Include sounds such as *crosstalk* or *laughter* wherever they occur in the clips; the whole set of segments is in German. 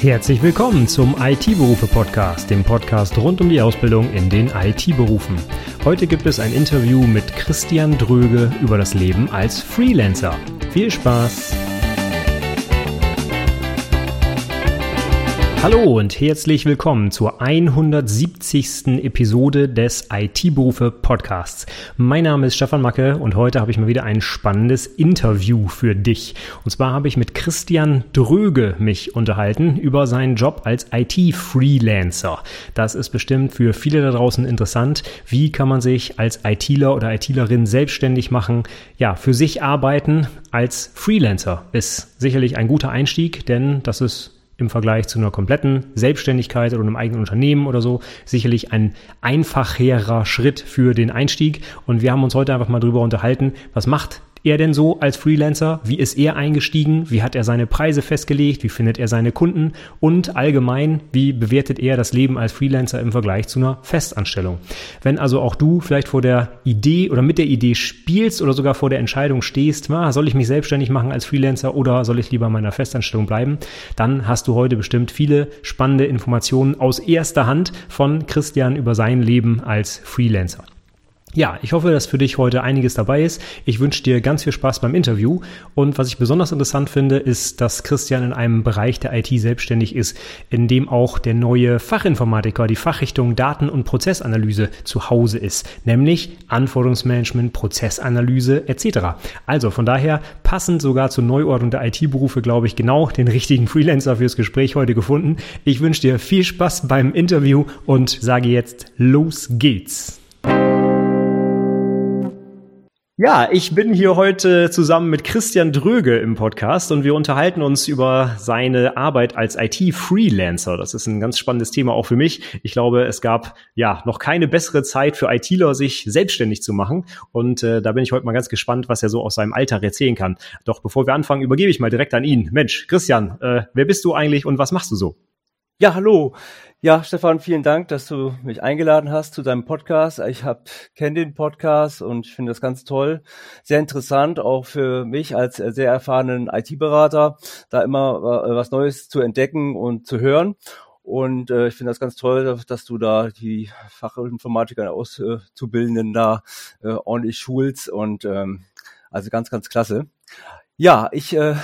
Herzlich willkommen zum IT-Berufe-Podcast, dem Podcast rund um die Ausbildung in den IT-Berufen. Heute gibt es ein Interview mit Christian Dröge über das Leben als Freelancer. Viel Spaß! Hallo und herzlich willkommen zur 170. Episode des IT-Berufe Podcasts. Mein Name ist Stefan Macke und heute habe ich mal wieder ein spannendes Interview für dich. Und zwar habe ich mit Christian Dröge mich unterhalten über seinen Job als IT-Freelancer. Das ist bestimmt für viele da draußen interessant. Wie kann man sich als ITler oder ITlerin selbstständig machen? Ja, für sich arbeiten als Freelancer ist sicherlich ein guter Einstieg, denn das ist im Vergleich zu einer kompletten Selbstständigkeit oder einem eigenen Unternehmen oder so sicherlich ein einfacherer Schritt für den Einstieg. Und wir haben uns heute einfach mal drüber unterhalten, was macht er denn so als Freelancer? Wie ist er eingestiegen? Wie hat er seine Preise festgelegt? Wie findet er seine Kunden? Und allgemein, wie bewertet er das Leben als Freelancer im Vergleich zu einer Festanstellung? Wenn also auch du vielleicht vor der Idee oder mit der Idee spielst oder sogar vor der Entscheidung stehst, na, soll ich mich selbstständig machen als Freelancer oder soll ich lieber in meiner Festanstellung bleiben, dann hast du heute bestimmt viele spannende Informationen aus erster Hand von Christian über sein Leben als Freelancer. Ja, ich hoffe, dass für dich heute einiges dabei ist. Ich wünsche dir ganz viel Spaß beim Interview. Und was ich besonders interessant finde, ist, dass Christian in einem Bereich der IT selbstständig ist, in dem auch der neue Fachinformatiker, die Fachrichtung Daten- und Prozessanalyse zu Hause ist, nämlich Anforderungsmanagement, Prozessanalyse etc. Also von daher passend sogar zur Neuordnung der IT-Berufe, glaube ich, genau den richtigen Freelancer fürs Gespräch heute gefunden. Ich wünsche dir viel Spaß beim Interview und sage jetzt, los geht's. Ja, ich bin hier heute zusammen mit Christian Dröge im Podcast und wir unterhalten uns über seine Arbeit als IT-Freelancer. Das ist ein ganz spannendes Thema auch für mich. Ich glaube, es gab ja noch keine bessere Zeit für ITler, sich selbstständig zu machen. Und äh, da bin ich heute mal ganz gespannt, was er so aus seinem Alltag erzählen kann. Doch bevor wir anfangen, übergebe ich mal direkt an ihn. Mensch, Christian, äh, wer bist du eigentlich und was machst du so? Ja, hallo. Ja, Stefan, vielen Dank, dass du mich eingeladen hast zu deinem Podcast. Ich hab kenne den Podcast und ich finde das ganz toll, sehr interessant, auch für mich als sehr erfahrenen IT-Berater, da immer äh, was Neues zu entdecken und zu hören. Und äh, ich finde das ganz toll, dass du da die Fachinformatiker Auszubildenden da äh, ordentlich schulst und ähm, also ganz, ganz klasse. Ja, ich äh,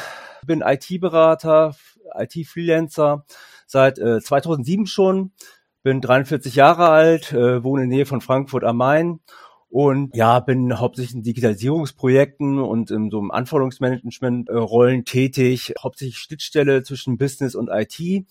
bin IT-Berater, IT-Freelancer seit äh, 2007 schon, bin 43 Jahre alt, äh, wohne in der Nähe von Frankfurt am Main. Und ja, bin hauptsächlich in Digitalisierungsprojekten und in so einem Anforderungsmanagement-Rollen tätig, hauptsächlich Schnittstelle zwischen Business und IT.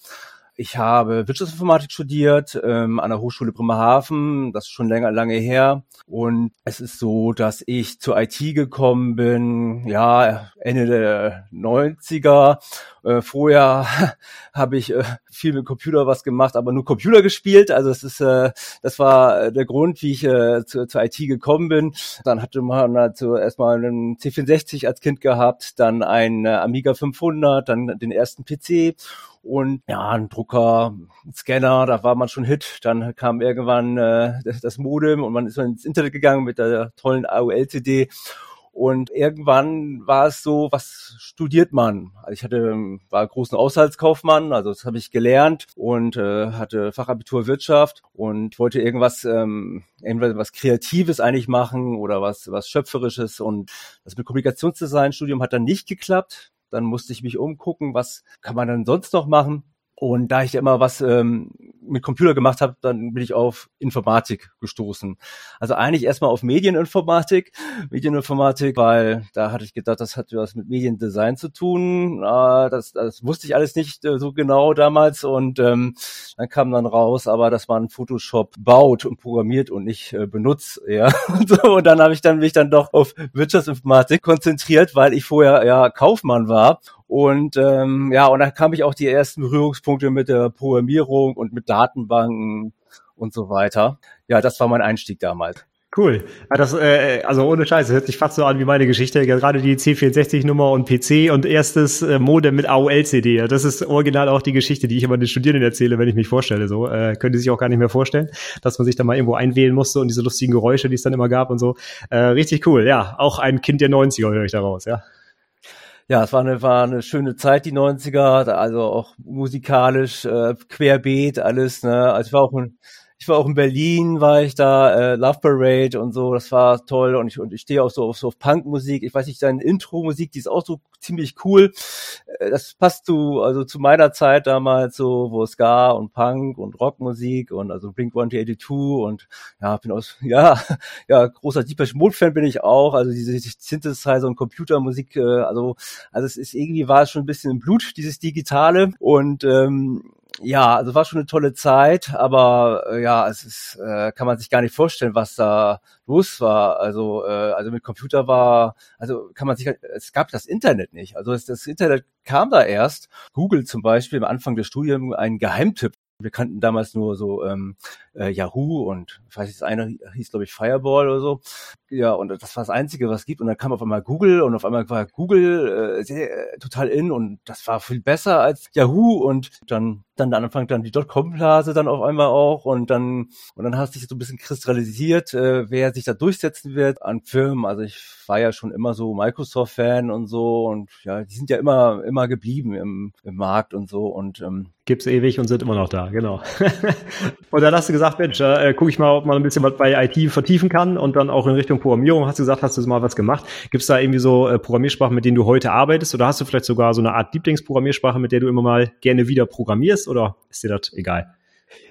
Ich habe Wirtschaftsinformatik studiert ähm, an der Hochschule Bremerhaven. Das ist schon länger, lange her. Und es ist so, dass ich zur IT gekommen bin, ja, Ende der 90er. Äh, vorher *laughs* habe ich äh, viel mit Computer was gemacht, aber nur Computer gespielt. Also es ist, äh, das war der Grund, wie ich äh, zu, zur IT gekommen bin. Dann hatte man also erstmal einen C64 als Kind gehabt, dann ein äh, Amiga 500, dann den ersten PC und ja, ein Drucker, ein Scanner, da war man schon Hit. Dann kam irgendwann äh, das Modem und man ist ins Internet gegangen mit der tollen AOL-CD. Und irgendwann war es so, was studiert man? Also ich hatte, war großen Haushaltskaufmann, also das habe ich gelernt und äh, hatte Fachabitur Wirtschaft und wollte irgendwas, ähm, irgendwas was Kreatives eigentlich machen oder was, was Schöpferisches. Und das mit Kommunikationsdesign-Studium hat dann nicht geklappt dann musste ich mich umgucken, was kann man dann sonst noch machen. Und da ich immer was ähm, mit Computer gemacht habe, dann bin ich auf Informatik gestoßen. Also eigentlich erstmal auf Medieninformatik. Medieninformatik, weil da hatte ich gedacht, das hat was mit Mediendesign zu tun. Äh, das, das wusste ich alles nicht äh, so genau damals. Und ähm, dann kam dann raus, aber dass man Photoshop baut und programmiert und nicht äh, benutzt. Ja. *laughs* Und, so, und dann habe ich dann mich dann doch auf Wirtschaftsinformatik konzentriert, weil ich vorher ja Kaufmann war und ähm, ja, und da kam ich auch die ersten Berührungspunkte mit der Programmierung und mit Datenbanken und so weiter. Ja, das war mein Einstieg damals. Cool. Das, äh, also ohne Scheiße, hört sich fast so an wie meine Geschichte. Gerade die C64-Nummer und PC und erstes äh, Modem mit AOL-CD. Das ist original auch die Geschichte, die ich immer den Studierenden erzähle, wenn ich mich vorstelle. So äh, können die sich auch gar nicht mehr vorstellen, dass man sich da mal irgendwo einwählen musste und diese lustigen Geräusche, die es dann immer gab und so. Äh, richtig cool. Ja, auch ein Kind der 90er höre ich daraus, ja. Ja, es war eine, war eine schöne Zeit, die 90er, also auch musikalisch, äh, querbeet, alles, ne? Also ich war auch ein, ich war auch in Berlin, war ich da, äh, Love Parade und so, das war toll und ich, und ich stehe auch so auf, so auf Punkmusik. Ich weiß nicht, deine Intro-Musik, die ist auch so ziemlich cool. Äh, das passt zu, also zu meiner Zeit damals so, wo Ska und Punk und Rockmusik und also Blink 182 und ja, bin aus, *laughs* ja, ja, großer Deepesh Mode Fan bin ich auch, also diese Synthesizer und Computermusik, äh, also, also es ist irgendwie war es schon ein bisschen im Blut, dieses Digitale und, ähm, ja, also war schon eine tolle Zeit, aber äh, ja, es ist, äh, kann man sich gar nicht vorstellen, was da los war. Also, äh, also mit Computer war, also kann man sich, es gab das Internet nicht. Also das, das Internet kam da erst. Google zum Beispiel am Anfang des Studiums einen Geheimtipp wir kannten damals nur so ähm, äh, Yahoo und weiß nicht, das eine hieß, glaube ich, Fireball oder so. Ja, und das war das Einzige, was es gibt. Und dann kam auf einmal Google und auf einmal war Google äh, sehr, äh, total in und das war viel besser als Yahoo und dann dann am Anfang dann die Dotcom-Blase dann auf einmal auch und dann und dann hat sich so ein bisschen kristallisiert, äh, wer sich da durchsetzen wird an Firmen. Also ich war ja schon immer so Microsoft-Fan und so und ja, die sind ja immer immer geblieben im, im Markt und so und ähm, Gibt's ewig und sind immer noch da, genau. *laughs* und dann hast du gesagt, Mensch, äh, gucke ich mal, ob man ein bisschen was bei IT vertiefen kann und dann auch in Richtung Programmierung. Hast du gesagt, hast du mal was gemacht? Gibt's da irgendwie so äh, Programmiersprachen, mit denen du heute arbeitest? Oder hast du vielleicht sogar so eine Art Lieblingsprogrammiersprache, mit der du immer mal gerne wieder programmierst? Oder ist dir das egal?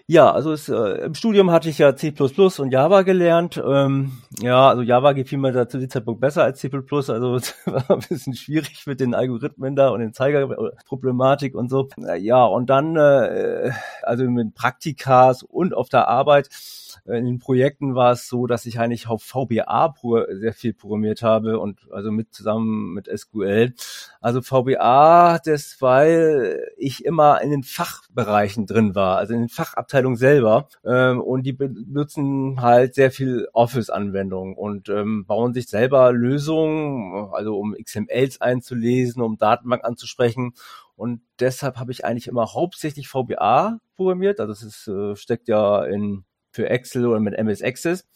Ja, also es, äh, im Studium hatte ich ja C++ und Java gelernt. Ähm, ja, also Java gefiel mir da zu dem Zeitpunkt besser als C++. Also *laughs* war ein bisschen schwierig mit den Algorithmen da und den Zeigerproblematik und so. Ja, und dann, äh, also mit Praktikas und auf der Arbeit in den Projekten war es so, dass ich eigentlich auf VBA sehr viel programmiert habe und also mit zusammen mit SQL. Also VBA, das weil ich immer in den Fachbereichen drin war, also in den Fachabteilungen selber. Ähm, und die benutzen halt sehr viel Office-Anwendungen und ähm, bauen sich selber Lösungen, also um XMLs einzulesen, um Datenbank anzusprechen. Und deshalb habe ich eigentlich immer hauptsächlich VBA programmiert. Also es ist, äh, steckt ja in für Excel oder mit MS Access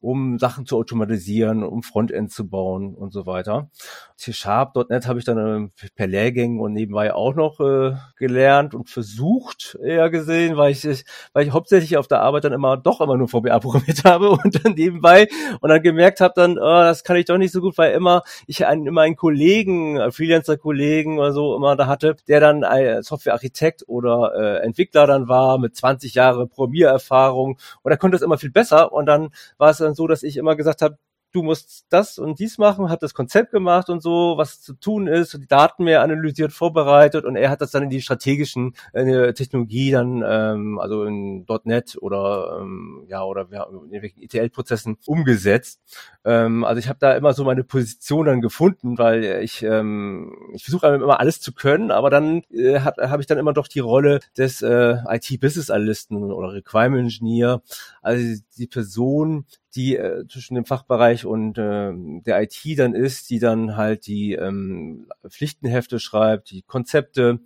um Sachen zu automatisieren, um Frontend zu bauen und so weiter. C-Sharp.net habe ich dann äh, per Lehrgängen und nebenbei auch noch äh, gelernt und versucht, eher gesehen, weil ich, weil ich hauptsächlich auf der Arbeit dann immer doch immer nur VBA *laughs* programmiert habe und dann nebenbei und dann gemerkt habe dann, oh, das kann ich doch nicht so gut, weil immer ich einen, immer einen Kollegen, einen Freelancer-Kollegen oder so immer da hatte, der dann Softwarearchitekt oder äh, Entwickler dann war mit 20 Jahre Programmiererfahrung und er konnte es immer viel besser und dann war es dann so, dass ich immer gesagt habe, du musst das und dies machen, hat das Konzept gemacht und so, was zu tun ist, die Daten mehr analysiert, vorbereitet und er hat das dann in die strategischen in die Technologie dann, ähm, also in .NET oder ähm, ja oder ja, in irgendwelchen ETL-Prozessen umgesetzt. Ähm, also ich habe da immer so meine Position dann gefunden, weil ich ähm, ich versuche immer alles zu können, aber dann äh, habe hab ich dann immer doch die Rolle des äh, IT-Business-Analysten oder Requirement Engineer, also die Person, die äh, zwischen dem Fachbereich und äh, der IT dann ist, die dann halt die ähm, Pflichtenhefte schreibt, die Konzepte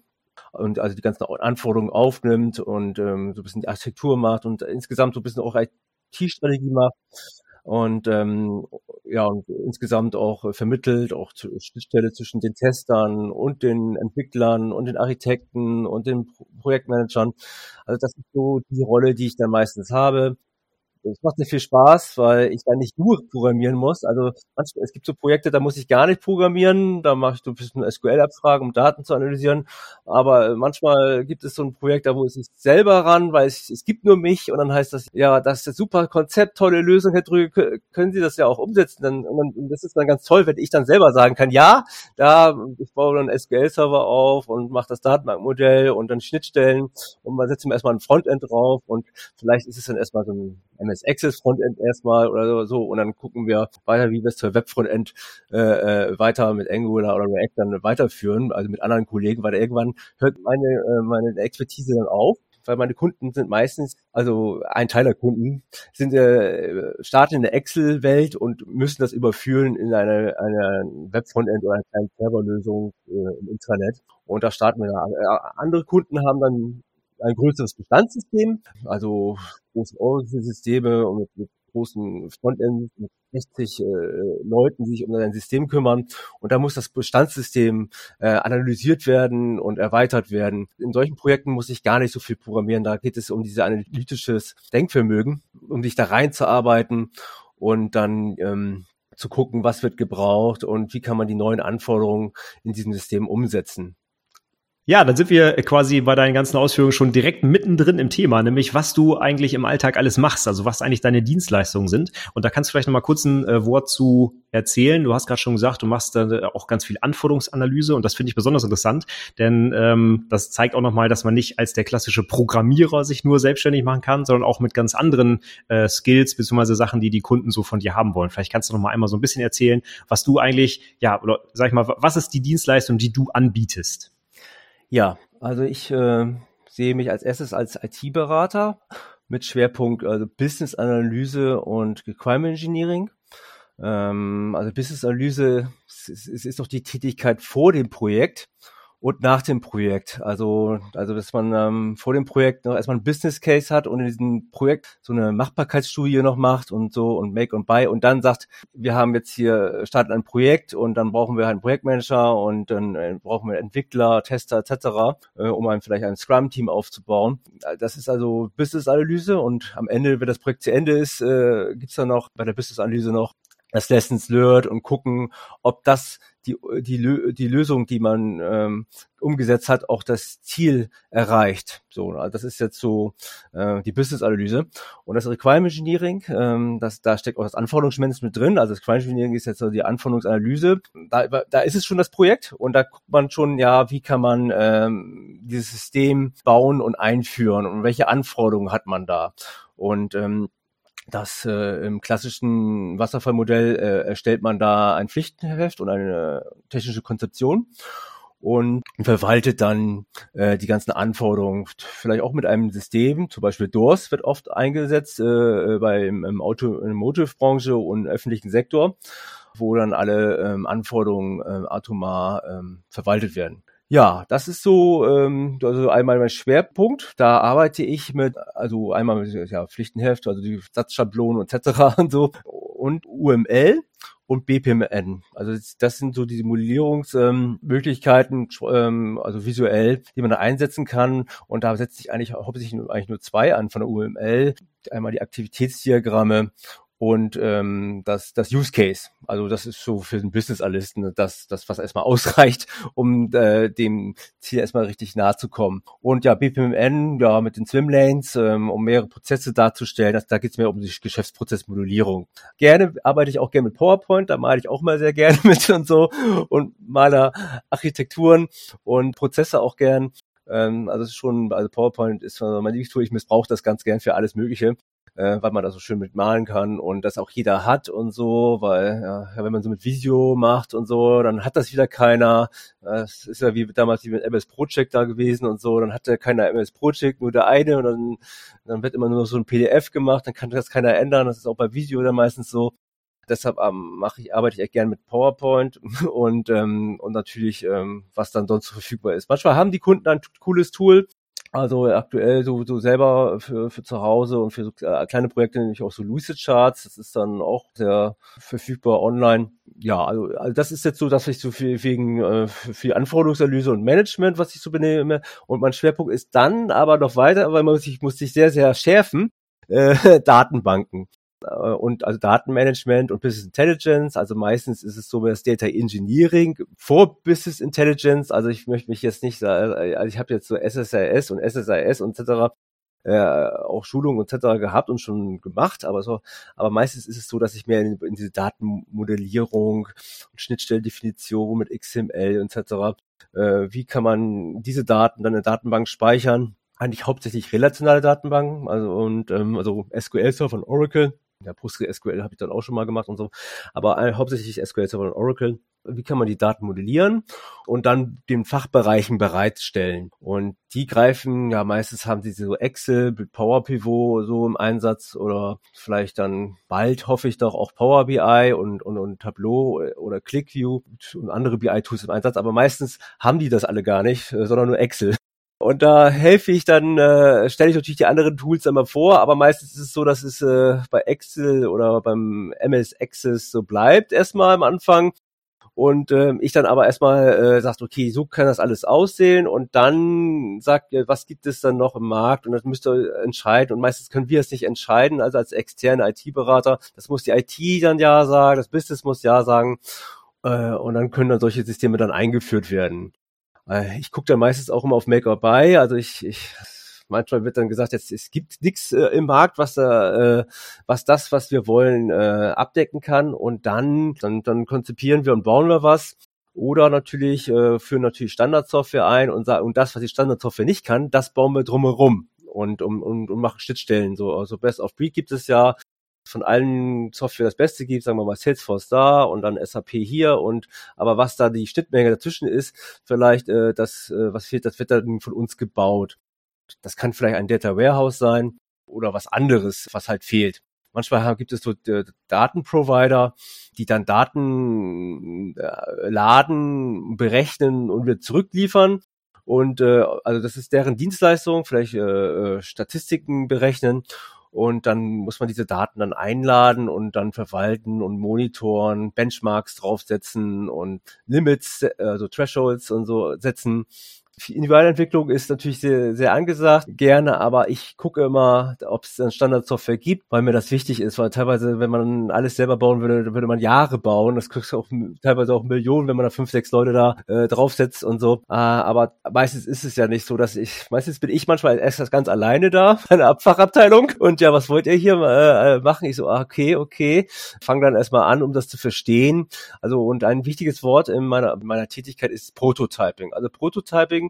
und also die ganzen Anforderungen aufnimmt und ähm, so ein bisschen die Architektur macht und insgesamt so ein bisschen auch IT-Strategie macht und ähm, ja und insgesamt auch vermittelt, auch Schnittstelle zwischen den Testern und den Entwicklern und den Architekten und den Projektmanagern. Also das ist so die Rolle, die ich dann meistens habe. Es macht mir viel Spaß, weil ich da nicht nur programmieren muss. Also manchmal, es gibt so Projekte, da muss ich gar nicht programmieren. Da mache ich so ein bisschen SQL-Abfragen, um Daten zu analysieren. Aber manchmal gibt es so ein Projekt, da muss ich selber ran, weil es, es gibt nur mich. Und dann heißt das, ja, das ist ein super Konzept, tolle Lösung, Herr Drüge, können Sie das ja auch umsetzen. Dann, und dann, das ist dann ganz toll, wenn ich dann selber sagen kann, ja, da, ich baue dann SQL-Server auf und mache das Datenbankmodell und dann Schnittstellen und man setzt ihm erstmal ein Frontend drauf und vielleicht ist es dann erstmal so ein MS Access Frontend erstmal oder so und dann gucken wir weiter, wie wir es zur Web Frontend äh, äh, weiter mit Angular oder React dann weiterführen, also mit anderen Kollegen, weil irgendwann hört meine, äh, meine Expertise dann auf weil meine Kunden sind meistens, also ein Teil der Kunden, sind äh, starten in der Excel-Welt und müssen das überführen in eine, eine Web-Frontend oder eine kleine Serverlösung äh, im Intranet. Und da starten wir da. Äh, andere Kunden haben dann ein größeres Bestandssystem, also große Oracle-Systeme und mit, mit großen Frontend mit 60 äh, Leuten, die sich um ein System kümmern. Und da muss das Bestandssystem äh, analysiert werden und erweitert werden. In solchen Projekten muss ich gar nicht so viel programmieren. Da geht es um dieses analytisches Denkvermögen, um sich da reinzuarbeiten und dann ähm, zu gucken, was wird gebraucht und wie kann man die neuen Anforderungen in diesem System umsetzen. Ja, dann sind wir quasi bei deinen ganzen Ausführungen schon direkt mittendrin im Thema, nämlich was du eigentlich im Alltag alles machst, also was eigentlich deine Dienstleistungen sind. Und da kannst du vielleicht noch mal kurz ein äh, Wort zu erzählen. Du hast gerade schon gesagt, du machst da auch ganz viel Anforderungsanalyse und das finde ich besonders interessant, denn ähm, das zeigt auch noch mal, dass man nicht als der klassische Programmierer sich nur selbstständig machen kann, sondern auch mit ganz anderen äh, Skills bzw. Sachen, die die Kunden so von dir haben wollen. Vielleicht kannst du noch mal einmal so ein bisschen erzählen, was du eigentlich, ja, oder sag ich mal, was ist die Dienstleistung, die du anbietest? Ja, also ich äh, sehe mich als erstes als IT-Berater mit Schwerpunkt also Business Analyse und Requirement Engineering. Ähm, also Business Analyse es, es ist doch die Tätigkeit vor dem Projekt und nach dem Projekt. Also, also dass man ähm, vor dem Projekt noch erstmal ein Business Case hat und in diesem Projekt so eine Machbarkeitsstudie noch macht und so und Make und Buy und dann sagt, wir haben jetzt hier starten ein Projekt und dann brauchen wir einen Projektmanager und dann äh, brauchen wir Entwickler, Tester etc., äh, um ein, vielleicht ein Scrum-Team aufzubauen. Das ist also Business-Analyse und am Ende, wenn das Projekt zu Ende ist, äh, gibt's dann noch bei der Business-Analyse noch das Lessons learned und gucken, ob das die, die, die Lösung, die man ähm, umgesetzt hat, auch das Ziel erreicht. So, also das ist jetzt so äh, die Business-Analyse. Und das Requirement Engineering, ähm, das, da steckt auch das Anforderungsmanagement drin. Also das Requirement Engineering ist jetzt so die Anforderungsanalyse. Da, da ist es schon das Projekt und da guckt man schon, ja, wie kann man ähm, dieses System bauen und einführen und welche Anforderungen hat man da. Und ähm, das äh, im klassischen Wasserfallmodell äh, erstellt man da ein Pflichtenheft und eine technische Konzeption und verwaltet dann äh, die ganzen Anforderungen, vielleicht auch mit einem System, zum Beispiel DORS wird oft eingesetzt äh, beim im Auto, in der Motivbranche und öffentlichen Sektor, wo dann alle ähm, Anforderungen äh, atomar ähm, verwaltet werden. Ja, das ist so ähm, also einmal mein Schwerpunkt. Da arbeite ich mit, also einmal mit ja, Pflichtenheft, also die Satzschablonen etc. *laughs* und so und UML und BPMN. Also das sind so die Simulierungsmöglichkeiten, ähm, ähm, also visuell, die man da einsetzen kann. Und da setzt sich eigentlich hauptsächlich eigentlich nur zwei an von der UML. Einmal die Aktivitätsdiagramme und ähm, das, das Use Case. Also das ist so für den Business Analysten das, das was erstmal *laughs* ausreicht, um äh, dem Ziel erstmal richtig nahe zu kommen. Und ja, BPMN, ja, mit den Swim Lanes, ähm, um mehrere Prozesse darzustellen, das, da geht es mehr um die Geschäftsprozessmodellierung. Gerne arbeite ich auch gerne mit PowerPoint, da male ich auch mal sehr gerne *laughs* mit und so und male Architekturen und Prozesse auch gern. Ähm, also es ist schon, also PowerPoint ist mein Lieblingstool, ich missbrauche das ganz gern für alles Mögliche äh, weil man da so schön mit malen kann und das auch jeder hat und so, weil ja, wenn man so mit Video macht und so, dann hat das wieder keiner. Das ist ja wie damals wie mit MS Project da gewesen und so, dann hat ja keiner MS Project, nur der eine und dann, dann wird immer nur so ein PDF gemacht, dann kann das keiner ändern. Das ist auch bei Video dann meistens so. Deshalb ähm, mache ich, arbeite ich echt gern mit PowerPoint *laughs* und, ähm, und natürlich, ähm, was dann sonst verfügbar ist. Manchmal haben die Kunden ein cooles Tool, also aktuell so, so selber für, für zu Hause und für so äh, kleine Projekte nämlich auch so Lucid Charts. Das ist dann auch sehr verfügbar online. Ja, also, also das ist jetzt so, dass ich so viel wegen äh, viel Anforderungsanalyse und Management, was ich so benehme. Und mein Schwerpunkt ist dann aber noch weiter, weil man muss sich, muss sich sehr, sehr schärfen, äh, *laughs* Datenbanken. Äh, und also Datenmanagement und Business Intelligence. Also meistens ist es so das Data Engineering vor Business Intelligence. Also ich möchte mich jetzt nicht sagen, also ich habe jetzt so SSIS und SSIS und etc. Äh, auch Schulungen etc. gehabt und schon gemacht, aber so, aber meistens ist es so, dass ich mehr in, in diese Datenmodellierung und Schnittstellendefinition mit XML etc. Äh, wie kann man diese Daten dann in der Datenbank speichern? Eigentlich hauptsächlich relationale Datenbanken, also und ähm, also SQL-Server von Oracle ja, PostgreSQL habe ich dann auch schon mal gemacht und so. Aber äh, hauptsächlich SQL Server und Oracle. Wie kann man die Daten modellieren und dann den Fachbereichen bereitstellen? Und die greifen, ja, meistens haben sie so Excel, Power Pivot so im Einsatz oder vielleicht dann bald hoffe ich doch auch Power BI und, und, und Tableau oder ClickView und andere BI-Tools im Einsatz. Aber meistens haben die das alle gar nicht, äh, sondern nur Excel. Und da helfe ich dann, äh, stelle ich natürlich die anderen Tools immer vor, aber meistens ist es so, dass es äh, bei Excel oder beim MS Access so bleibt erstmal am Anfang. Und ähm, ich dann aber erstmal äh, sagt, okay, so kann das alles aussehen. Und dann sagt, ihr, was gibt es dann noch im Markt? Und das müsst ihr entscheiden. Und meistens können wir es nicht entscheiden, also als externe IT-Berater, das muss die IT dann ja sagen, das Business muss ja sagen. Äh, und dann können dann solche Systeme dann eingeführt werden. Äh, ich gucke dann meistens auch immer auf Make or Buy, also ich, ich manchmal wird dann gesagt, jetzt es gibt nichts äh, im Markt, was da, äh, was das, was wir wollen, äh, abdecken kann. Und dann, dann, dann konzipieren wir und bauen wir was. Oder natürlich äh, führen natürlich Standardsoftware ein und sagen, und das, was die Standardsoftware nicht kann, das bauen wir drumherum und um, und, und machen Schnittstellen. So, also Best of Breed gibt es ja von allen Software das Beste gibt, sagen wir mal Salesforce da und dann SAP hier und aber was da die Schnittmenge dazwischen ist, vielleicht äh, das, äh, was fehlt, das wird dann von uns gebaut. Das kann vielleicht ein Data Warehouse sein oder was anderes, was halt fehlt. Manchmal gibt es so äh, Datenprovider, die dann Daten äh, laden, berechnen und wir zurückliefern. Und äh, also das ist deren Dienstleistung, vielleicht äh, äh, Statistiken berechnen. Und dann muss man diese Daten dann einladen und dann verwalten und monitoren, Benchmarks draufsetzen und Limits, also Thresholds und so setzen. Individualentwicklung ist natürlich sehr, sehr angesagt, gerne, aber ich gucke immer, ob es dann Standardsoftware gibt, weil mir das wichtig ist, weil teilweise, wenn man alles selber bauen würde, würde man Jahre bauen. Das kriegst du auch teilweise auch Millionen, wenn man da fünf, sechs Leute da äh, draufsetzt und so. Äh, aber meistens ist es ja nicht so, dass ich, meistens bin ich manchmal erst ganz alleine da, *laughs* eine Abfachabteilung. Und ja, was wollt ihr hier äh, machen? Ich so, ah, okay, okay. Fang dann erstmal an, um das zu verstehen. Also, und ein wichtiges Wort in meiner, meiner Tätigkeit ist Prototyping. Also Prototyping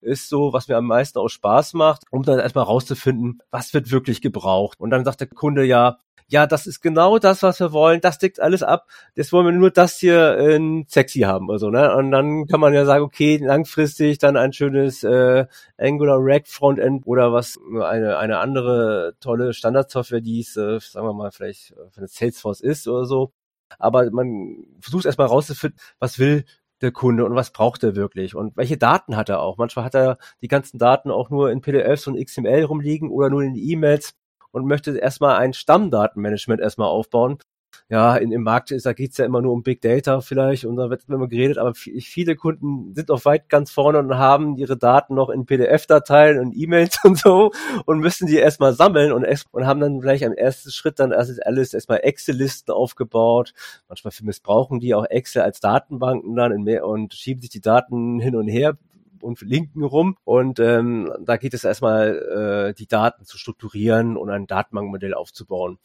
ist so, was mir am meisten auch Spaß macht, um dann erstmal rauszufinden, was wird wirklich gebraucht. Und dann sagt der Kunde ja, ja, das ist genau das, was wir wollen, das deckt alles ab, jetzt wollen wir nur das hier in sexy haben oder so, ne? Und dann kann man ja sagen, okay, langfristig dann ein schönes äh, Angular React Frontend oder was, eine, eine andere tolle Standardsoftware, die es, äh, sagen wir mal, vielleicht eine Salesforce ist oder so. Aber man versucht erstmal rauszufinden, was will der Kunde und was braucht er wirklich und welche Daten hat er auch. Manchmal hat er die ganzen Daten auch nur in PDFs und XML rumliegen oder nur in E-Mails und möchte erstmal ein Stammdatenmanagement erstmal aufbauen, ja, in, im Markt ist, da geht's ja immer nur um Big Data vielleicht und da wird immer geredet, aber viele Kunden sind auch weit ganz vorne und haben ihre Daten noch in PDF-Dateien und E-Mails *laughs* und so und müssen die erstmal sammeln und, und haben dann vielleicht am ersten Schritt dann erst alles erstmal Excel-Listen aufgebaut. Manchmal missbrauchen die auch Excel als Datenbanken dann in mehr und schieben sich die Daten hin und her und linken rum. Und ähm, da geht es erstmal, äh, die Daten zu strukturieren und ein Datenbankmodell aufzubauen.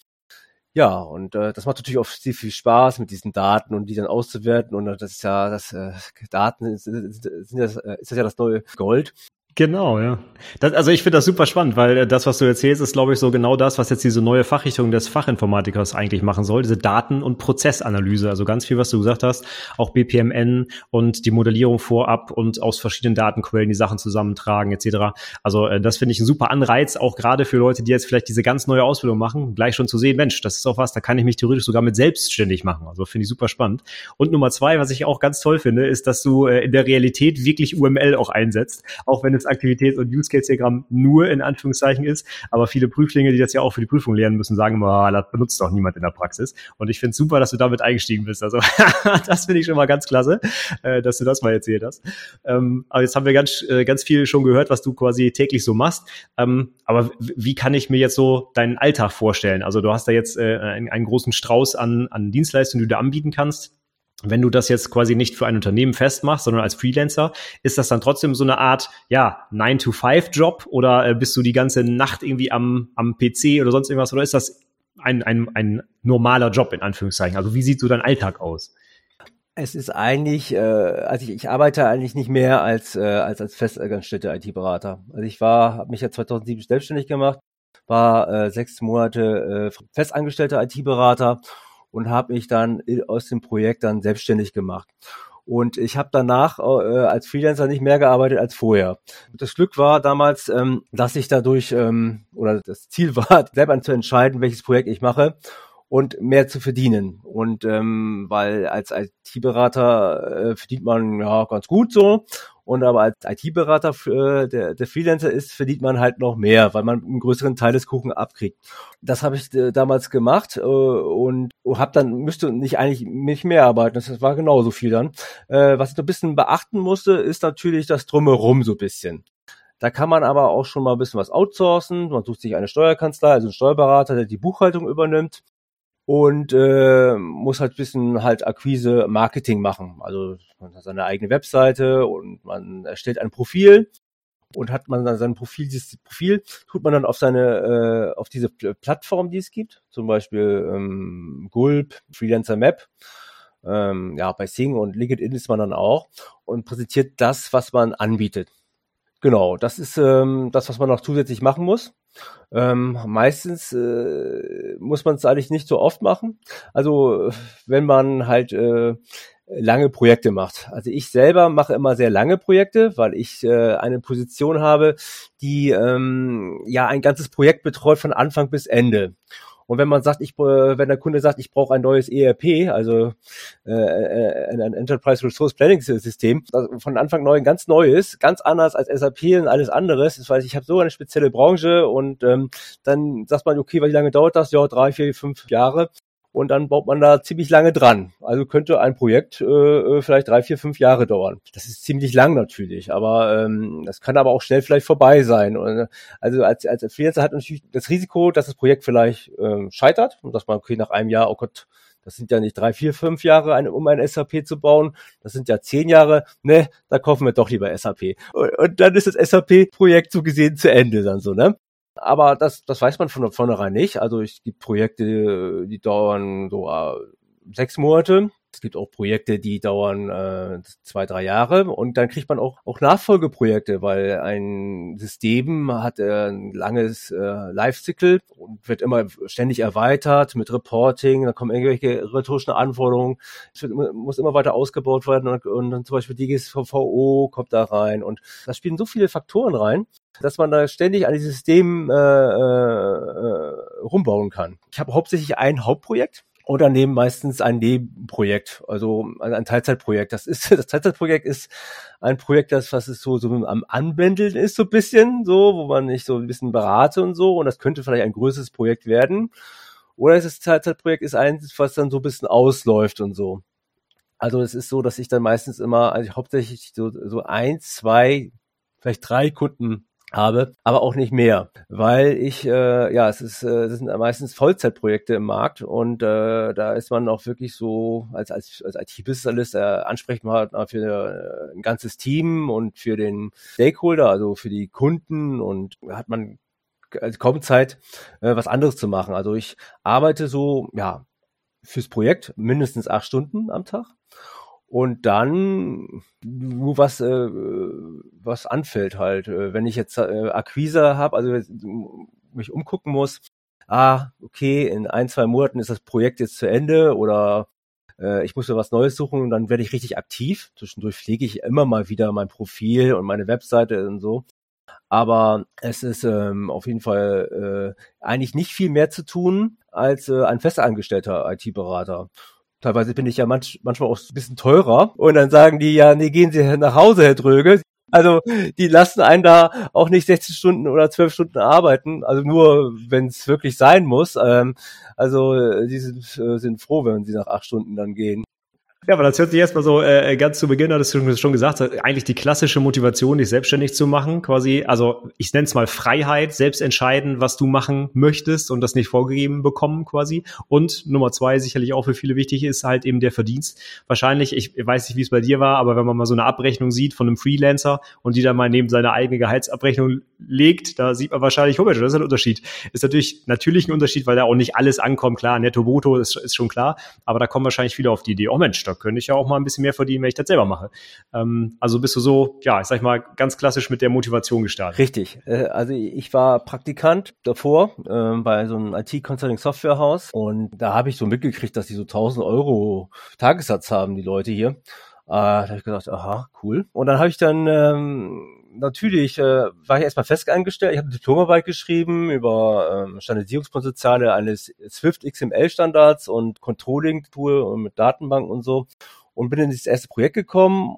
Ja, und äh, das macht natürlich auch sehr viel Spaß mit diesen Daten und die dann auszuwerten. Und das ist ja, das äh, Daten sind, sind das, äh, ist das ja das neue Gold. Genau, ja. Das, also ich finde das super spannend, weil äh, das, was du erzählst, ist, glaube ich, so genau das, was jetzt diese neue Fachrichtung des Fachinformatikers eigentlich machen soll, diese Daten- und Prozessanalyse. Also ganz viel, was du gesagt hast, auch BPMN und die Modellierung vorab und aus verschiedenen Datenquellen die Sachen zusammentragen etc. Also äh, das finde ich ein super Anreiz, auch gerade für Leute, die jetzt vielleicht diese ganz neue Ausbildung machen, gleich schon zu sehen, Mensch, das ist auch was, da kann ich mich theoretisch sogar mit selbstständig machen. Also finde ich super spannend. Und Nummer zwei, was ich auch ganz toll finde, ist, dass du äh, in der Realität wirklich UML auch einsetzt, auch wenn es Aktivitäts- und Use Case Diagramm nur in Anführungszeichen ist. Aber viele Prüflinge, die das ja auch für die Prüfung lernen müssen, sagen immer, ah, das benutzt doch niemand in der Praxis. Und ich finde es super, dass du damit eingestiegen bist. Also *laughs* das finde ich schon mal ganz klasse, äh, dass du das mal erzählt hast. Ähm, aber jetzt haben wir ganz, äh, ganz viel schon gehört, was du quasi täglich so machst. Ähm, aber wie kann ich mir jetzt so deinen Alltag vorstellen? Also du hast da jetzt äh, einen, einen großen Strauß an, an Dienstleistungen, die du da anbieten kannst wenn du das jetzt quasi nicht für ein Unternehmen festmachst, sondern als Freelancer, ist das dann trotzdem so eine Art, ja, 9-to-5-Job oder äh, bist du die ganze Nacht irgendwie am, am PC oder sonst irgendwas oder ist das ein, ein, ein normaler Job in Anführungszeichen? Also wie sieht so dein Alltag aus? Es ist eigentlich, äh, also ich, ich arbeite eigentlich nicht mehr als äh, als als festangestellter IT-Berater. Also ich war, habe mich ja 2007 selbstständig gemacht, war äh, sechs Monate äh, festangestellter IT-Berater und habe mich dann aus dem Projekt dann selbstständig gemacht. Und ich habe danach äh, als Freelancer nicht mehr gearbeitet als vorher. Das Glück war damals, ähm, dass ich dadurch, ähm, oder das Ziel *laughs* war, selber zu entscheiden, welches Projekt ich mache und mehr zu verdienen. Und ähm, weil als IT-Berater äh, verdient man ja ganz gut so. Und aber als IT-Berater, äh, der, der Freelancer ist, verdient man halt noch mehr, weil man einen größeren Teil des Kuchen abkriegt. Das habe ich äh, damals gemacht äh, und habe dann müsste nicht eigentlich nicht mehr arbeiten. Das war genauso viel dann. Äh, was ich noch ein bisschen beachten musste, ist natürlich das drumherum so ein bisschen. Da kann man aber auch schon mal ein bisschen was outsourcen. Man sucht sich eine Steuerkanzlei, also einen Steuerberater, der die Buchhaltung übernimmt und äh, muss halt bisschen halt Akquise Marketing machen. Also man hat seine eigene Webseite und man erstellt ein Profil und hat man dann sein Profil, dieses Profil tut man dann auf seine, äh, auf diese Plattform, die es gibt, zum Beispiel ähm, Gulp, Freelancer Map, ähm, ja, bei Sing und LinkedIn ist man dann auch und präsentiert das, was man anbietet. Genau, das ist ähm, das, was man noch zusätzlich machen muss. Ähm, meistens äh, muss man es eigentlich nicht so oft machen. Also wenn man halt äh, lange Projekte macht. Also ich selber mache immer sehr lange Projekte, weil ich äh, eine Position habe, die ähm, ja ein ganzes Projekt betreut von Anfang bis Ende. Und wenn man sagt, ich, äh, wenn der Kunde sagt, ich brauche ein neues ERP, also äh, äh, ein Enterprise Resource Planning System, von Anfang neu ganz neu ist, ganz anders als SAP und alles anderes, das heißt, ich habe so eine spezielle Branche und ähm, dann sagt man, okay, wie lange dauert das? Ja, drei, vier, fünf Jahre und dann baut man da ziemlich lange dran. Also könnte ein Projekt äh, äh, vielleicht drei, vier, fünf Jahre dauern. Das ist ziemlich lang natürlich, aber ähm, das kann aber auch schnell vielleicht vorbei sein. Und, also als, als Freelancer hat natürlich das Risiko, dass das Projekt vielleicht ähm, scheitert und dass man, okay, nach einem Jahr, oh Gott, das sind ja nicht drei, vier, fünf Jahre, um ein SAP zu bauen. Das sind ja zehn Jahre. Ne, da kaufen wir doch lieber SAP. Und, und dann ist das SAP-Projekt so gesehen zu Ende dann so, ne? Aber das, das weiß man von vornherein nicht. Also es gibt Projekte, die dauern so äh, sechs Monate. Es gibt auch Projekte, die dauern äh, zwei, drei Jahre. Und dann kriegt man auch, auch Nachfolgeprojekte, weil ein System hat äh, ein langes äh, Lifecycle und wird immer ständig erweitert mit Reporting, da kommen irgendwelche rhetorischen Anforderungen, es wird, muss immer weiter ausgebaut werden und, und dann zum Beispiel DGSVO kommt da rein. Und da spielen so viele Faktoren rein, dass man da ständig an dieses System äh, äh, rumbauen kann. Ich habe hauptsächlich ein Hauptprojekt oder neben meistens ein Nebenprojekt, also ein Teilzeitprojekt. Das ist *laughs* das Teilzeitprojekt ist ein Projekt, das was es so so am Anbändeln ist so ein bisschen so, wo man nicht so ein bisschen berate und so und das könnte vielleicht ein größeres Projekt werden. Oder das Teilzeitprojekt ist eins, was dann so ein bisschen ausläuft und so. Also es ist so, dass ich dann meistens immer also hauptsächlich so so ein, zwei, vielleicht drei Kunden habe, aber auch nicht mehr, weil ich äh, ja es ist äh, das sind meistens Vollzeitprojekte im Markt und äh, da ist man auch wirklich so als als als IT-Business äh, Ansprechpartner für äh, ein ganzes Team und für den Stakeholder, also für die Kunden und hat man also kaum Zeit, äh, was anderes zu machen. Also ich arbeite so ja fürs Projekt mindestens acht Stunden am Tag und dann nur was äh, was anfällt halt. Äh, wenn ich jetzt äh, Akquise habe also mich umgucken muss ah okay in ein zwei Monaten ist das Projekt jetzt zu Ende oder äh, ich muss mir was Neues suchen und dann werde ich richtig aktiv. Zwischendurch pflege ich immer mal wieder mein Profil und meine Webseite und so. Aber es ist ähm, auf jeden Fall äh, eigentlich nicht viel mehr zu tun als äh, ein festangestellter IT-Berater Teilweise bin ich ja manch, manchmal auch ein bisschen teurer. Und dann sagen die ja, nee, gehen Sie nach Hause, Herr Dröge. Also die lassen einen da auch nicht 16 Stunden oder 12 Stunden arbeiten, also nur wenn es wirklich sein muss. Ähm, also die sind, äh, sind froh, wenn sie nach acht Stunden dann gehen. Ja, aber das hört sich erstmal so äh, ganz zu Beginn, hattest du schon gesagt, eigentlich die klassische Motivation, dich selbstständig zu machen, quasi, also ich nenne es mal Freiheit, selbst entscheiden, was du machen möchtest und das nicht vorgegeben bekommen quasi. Und Nummer zwei, sicherlich auch für viele wichtig ist halt eben der Verdienst. Wahrscheinlich, ich weiß nicht, wie es bei dir war, aber wenn man mal so eine Abrechnung sieht von einem Freelancer und die dann mal neben seine eigene Gehaltsabrechnung legt, da sieht man wahrscheinlich, oh Mensch, das ist ein Unterschied. Ist natürlich natürlich ein Unterschied, weil da auch nicht alles ankommt, klar, netto, brutto ist, ist schon klar, aber da kommen wahrscheinlich viele auf die Idee, oh Mensch, da könnte ich ja auch mal ein bisschen mehr verdienen, wenn ich das selber mache. Ähm, also bist du so, ja, ich sag mal, ganz klassisch mit der Motivation gestartet. Richtig. Äh, also ich war Praktikant davor äh, bei so einem IT-Consulting-Softwarehaus und da habe ich so mitgekriegt, dass die so 1000 Euro Tagessatz haben, die Leute hier. Äh, da habe ich gedacht, aha, cool. Und dann habe ich dann ähm, natürlich äh, war ich erstmal fest eingestellt. Ich habe eine Diplomarbeit geschrieben über ähm, Standardisierungspotenziale eines Swift XML Standards und Controlling Tool und mit Datenbanken und so und bin in dieses erste Projekt gekommen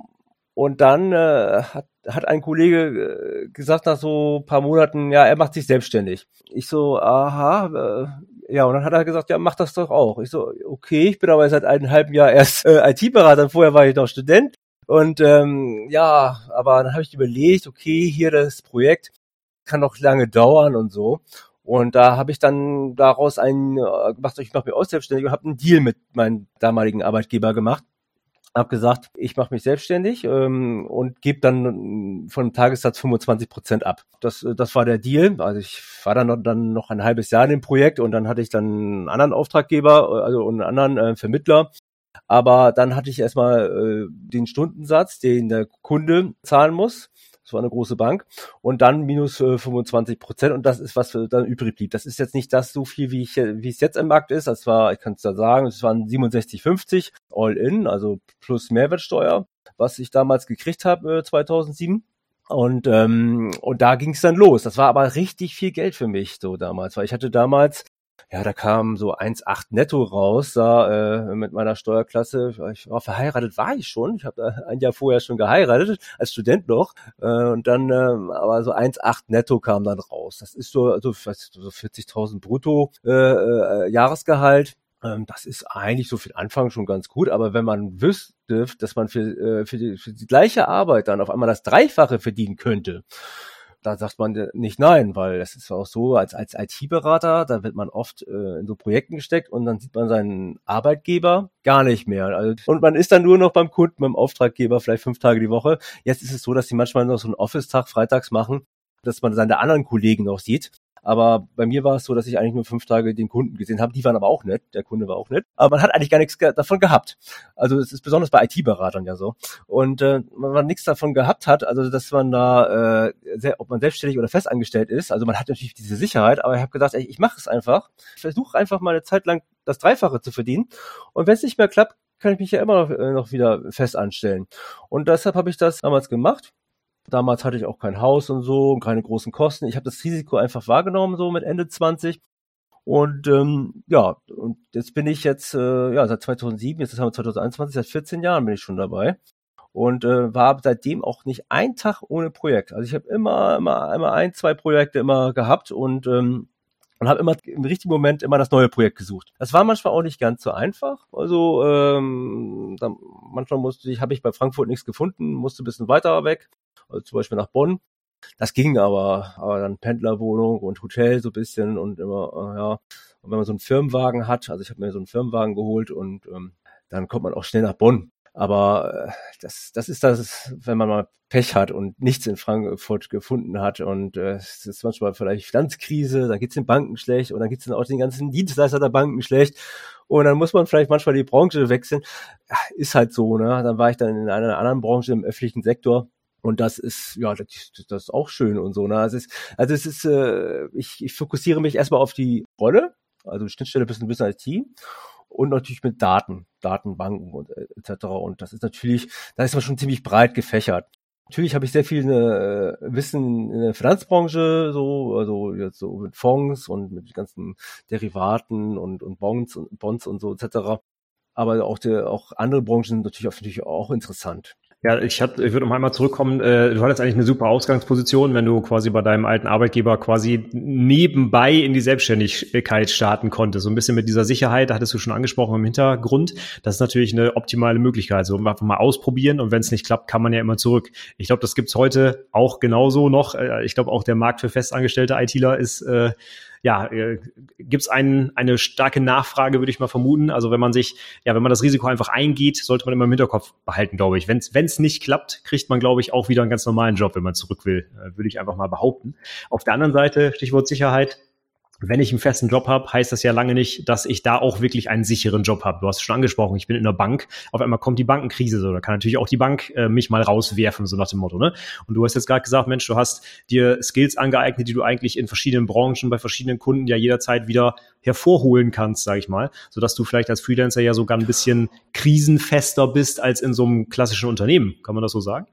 Und dann äh, hat, hat ein Kollege äh, gesagt nach so ein paar Monaten, ja, er macht sich selbstständig. Ich so, aha, äh, ja, und dann hat er gesagt, ja, mach das doch auch. Ich so, okay, ich bin aber seit einem halben Jahr erst äh, IT-Berater, vorher war ich noch Student. Und ähm, ja, aber dann habe ich überlegt, okay, hier das Projekt kann noch lange dauern und so. Und da habe ich dann daraus einen äh, gemacht, ich mache mich auch selbstständig und habe einen Deal mit meinem damaligen Arbeitgeber gemacht habe gesagt, ich mache mich selbstständig ähm, und gebe dann von dem Tagessatz 25 Prozent ab. Das, äh, das war der Deal. Also ich war dann noch, dann noch ein halbes Jahr in dem Projekt und dann hatte ich dann einen anderen Auftraggeber, äh, also einen anderen äh, Vermittler. Aber dann hatte ich erstmal äh, den Stundensatz, den der Kunde zahlen muss das war eine große Bank. Und dann minus äh, 25 Prozent. Und das ist, was dann übrig blieb. Das ist jetzt nicht das so viel, wie ich, wie es jetzt im Markt ist. Das war, ich kann es da sagen, es waren 67,50 all in, also plus Mehrwertsteuer, was ich damals gekriegt habe, äh, 2007. Und, ähm, und da ging es dann los. Das war aber richtig viel Geld für mich so damals, weil ich hatte damals ja, da kam so 1,8 netto raus, da äh, mit meiner Steuerklasse. Ich war verheiratet, war ich schon. Ich habe ein Jahr vorher schon geheiratet, als Student noch. Äh, und dann, äh, aber so 1,8 netto kam dann raus. Das ist so, so, so 40.000 brutto äh, äh, Jahresgehalt. Ähm, das ist eigentlich so für den Anfang schon ganz gut, aber wenn man wüsste, dass man für, äh, für, die, für die gleiche Arbeit dann auf einmal das Dreifache verdienen könnte, da sagt man nicht nein, weil es ist auch so, als, als IT-Berater, da wird man oft äh, in so Projekten gesteckt und dann sieht man seinen Arbeitgeber gar nicht mehr. Also, und man ist dann nur noch beim Kunden, beim Auftraggeber, vielleicht fünf Tage die Woche. Jetzt ist es so, dass die manchmal noch so einen Office-Tag freitags machen, dass man seine anderen Kollegen noch sieht. Aber bei mir war es so, dass ich eigentlich nur fünf Tage den Kunden gesehen habe. Die waren aber auch nett, der Kunde war auch nett. Aber man hat eigentlich gar nichts davon gehabt. Also es ist besonders bei IT-Beratern ja so. Und äh, man nichts davon gehabt hat, also dass man da, äh, sehr, ob man selbstständig oder festangestellt ist, also man hat natürlich diese Sicherheit, aber ich habe gesagt, ey, ich mache es einfach. Ich versuche einfach mal eine Zeit lang das Dreifache zu verdienen. Und wenn es nicht mehr klappt, kann ich mich ja immer noch, äh, noch wieder fest anstellen. Und deshalb habe ich das damals gemacht Damals hatte ich auch kein Haus und so und keine großen Kosten. Ich habe das Risiko einfach wahrgenommen, so mit Ende 20. Und ähm, ja, und jetzt bin ich jetzt, äh, ja, seit 2007, jetzt haben wir 2021, seit 14 Jahren bin ich schon dabei. Und äh, war seitdem auch nicht ein Tag ohne Projekt. Also ich habe immer, immer, immer ein, zwei Projekte immer gehabt und ähm, und habe immer im richtigen Moment immer das neue Projekt gesucht. Das war manchmal auch nicht ganz so einfach. Also ähm, dann, manchmal musste ich, habe ich bei Frankfurt nichts gefunden, musste ein bisschen weiter weg also zum Beispiel nach Bonn. Das ging aber, aber dann Pendlerwohnung und Hotel so ein bisschen und immer, äh, ja. Und wenn man so einen Firmenwagen hat, also ich habe mir so einen Firmenwagen geholt und ähm, dann kommt man auch schnell nach Bonn. Aber äh, das, das ist das, wenn man mal Pech hat und nichts in Frankfurt gefunden hat und äh, es ist manchmal vielleicht Finanzkrise, dann geht's den Banken schlecht und dann geht's dann auch den ganzen Dienstleister der Banken schlecht und dann muss man vielleicht manchmal die Branche wechseln. Ja, ist halt so, ne? Dann war ich dann in einer anderen Branche im öffentlichen Sektor und das ist, ja, das, das ist auch schön und so. Ne? Also es ist, also es ist, äh, ich, ich fokussiere mich erstmal auf die Rolle, also Schnittstelle bis ein bisschen Team und natürlich mit Daten, Datenbanken und äh, etc. Und das ist natürlich, da ist man schon ziemlich breit gefächert. Natürlich habe ich sehr viel äh, Wissen in der Finanzbranche, so, also jetzt so mit Fonds und mit ganzen Derivaten und, und Bonds und Bonds und so etc. Aber auch, der, auch andere Branchen sind natürlich auch, natürlich auch interessant. Ja, ich, hat, ich würde noch einmal zurückkommen. Äh, du hattest eigentlich eine super Ausgangsposition, wenn du quasi bei deinem alten Arbeitgeber quasi nebenbei in die Selbstständigkeit starten konntest. So ein bisschen mit dieser Sicherheit, da hattest du schon angesprochen im Hintergrund. Das ist natürlich eine optimale Möglichkeit. So einfach mal ausprobieren und wenn es nicht klappt, kann man ja immer zurück. Ich glaube, das gibt's heute auch genauso noch. Äh, ich glaube, auch der Markt für festangestellte ITler ist äh, ja, äh, gibt es ein, eine starke Nachfrage, würde ich mal vermuten. Also wenn man sich, ja, wenn man das Risiko einfach eingeht, sollte man immer im Hinterkopf behalten, glaube ich. Wenn es nicht klappt, kriegt man, glaube ich, auch wieder einen ganz normalen Job, wenn man zurück will, äh, würde ich einfach mal behaupten. Auf der anderen Seite, Stichwort Sicherheit, wenn ich einen festen Job habe, heißt das ja lange nicht, dass ich da auch wirklich einen sicheren Job habe. Du hast es schon angesprochen, ich bin in der Bank, auf einmal kommt die Bankenkrise, so da kann natürlich auch die Bank äh, mich mal rauswerfen, so nach dem Motto. Ne? Und du hast jetzt gerade gesagt, Mensch, du hast dir Skills angeeignet, die du eigentlich in verschiedenen Branchen bei verschiedenen Kunden ja jederzeit wieder hervorholen kannst, sage ich mal, sodass du vielleicht als Freelancer ja sogar ein bisschen krisenfester bist als in so einem klassischen Unternehmen. Kann man das so sagen?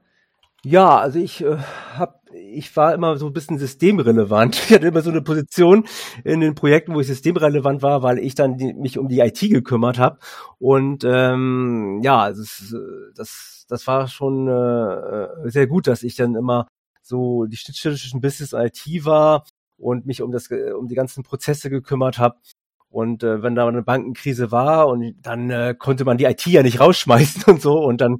Ja, also ich äh, habe ich war immer so ein bisschen systemrelevant. *laughs* Ich hatte immer so eine Position in den Projekten, wo ich systemrelevant war, weil ich dann die, mich um die IT gekümmert habe. Und ähm, ja, das, das, das war schon äh, sehr gut, dass ich dann immer so die Schnittstelle zwischen Business und IT war und mich um das um die ganzen Prozesse gekümmert habe. Und äh, wenn da eine Bankenkrise war und dann äh, konnte man die IT ja nicht rausschmeißen *laughs* und so. Und dann,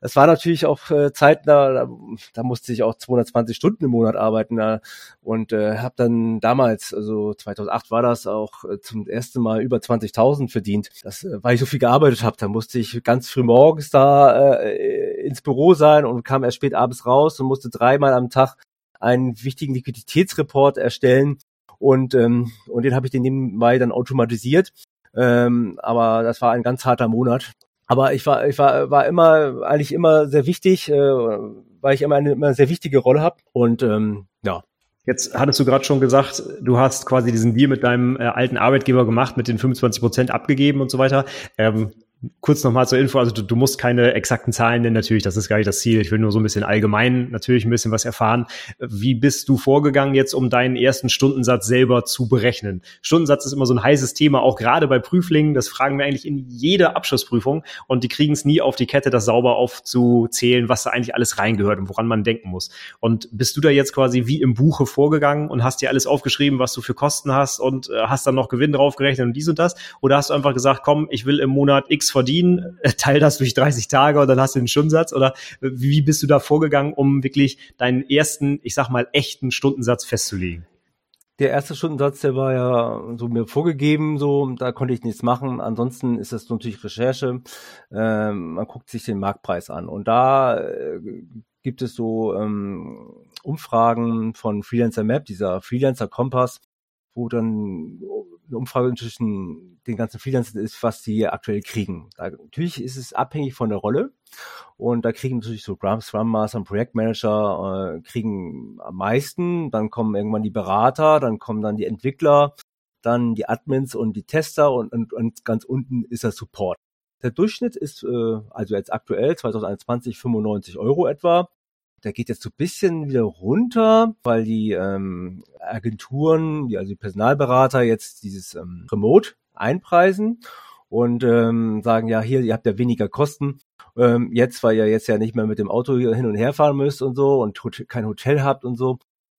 das war natürlich auch äh, Zeit, da, da musste ich auch 220 Stunden im Monat arbeiten. Da, und äh, habe dann damals, also 2008 war das auch äh, zum ersten Mal über 20.000 verdient. Das, äh, weil ich so viel gearbeitet habe. Da musste ich ganz früh morgens da äh, ins Büro sein und kam erst spät abends raus und musste dreimal am Tag einen wichtigen Liquiditätsreport erstellen und, ähm, und den habe ich den nebenbei dann automatisiert. Ähm, aber das war ein ganz harter Monat. Aber ich war, ich war, war immer, eigentlich immer sehr wichtig, äh, weil ich immer eine immer sehr wichtige Rolle habe. Und ähm, ja, Jetzt hattest du gerade schon gesagt, du hast quasi diesen Deal mit deinem äh, alten Arbeitgeber gemacht, mit den 25 Prozent abgegeben und so weiter. Ähm, kurz nochmal zur Info, also du, du, musst keine exakten Zahlen nennen, natürlich, das ist gar nicht das Ziel. Ich will nur so ein bisschen allgemein natürlich ein bisschen was erfahren. Wie bist du vorgegangen jetzt, um deinen ersten Stundensatz selber zu berechnen? Stundensatz ist immer so ein heißes Thema, auch gerade bei Prüflingen. Das fragen wir eigentlich in jeder Abschlussprüfung und die kriegen es nie auf die Kette, das sauber aufzuzählen, was da eigentlich alles reingehört und woran man denken muss. Und bist du da jetzt quasi wie im Buche vorgegangen und hast dir alles aufgeschrieben, was du für Kosten hast und äh, hast dann noch Gewinn draufgerechnet und dies und das? Oder hast du einfach gesagt, komm, ich will im Monat X verdienen, äh, teil das durch 30 Tage und dann hast du den Stundensatz? Oder wie bist du da vorgegangen, um wirklich deinen ersten, ich sag mal, echten Stundensatz festzulegen? Der erste Stundensatz, der war ja so mir vorgegeben, so da konnte ich nichts machen. Ansonsten ist das natürlich Recherche. Ähm, man guckt sich den Marktpreis an und da äh, gibt es so ähm, Umfragen von Freelancer Map, dieser Freelancer Kompass, wo dann eine Umfrage zwischen den ganzen Freelancern ist, was die aktuell kriegen. Da, natürlich ist es abhängig von der Rolle und da kriegen natürlich so Scrum Master und Projektmanager äh, kriegen am meisten, dann kommen irgendwann die Berater, dann kommen dann die Entwickler, dann die Admins und die Tester und, und, und ganz unten ist der Support. Der Durchschnitt ist äh, also jetzt aktuell 2021 95 Euro etwa. Der geht jetzt so ein bisschen wieder runter, weil die ähm, Agenturen, die, also die Personalberater jetzt dieses ähm, Remote einpreisen und ähm, sagen, ja, hier, ihr habt ja weniger Kosten. Ähm, jetzt, weil ihr jetzt ja nicht mehr mit dem Auto hier hin und her fahren müsst und so und kein Hotel habt und so,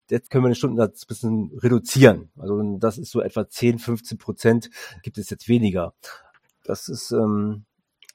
jetzt können wir den Stundensatz ein bisschen reduzieren. Also das ist so etwa 10, 15 Prozent gibt es jetzt weniger. Das ist ähm,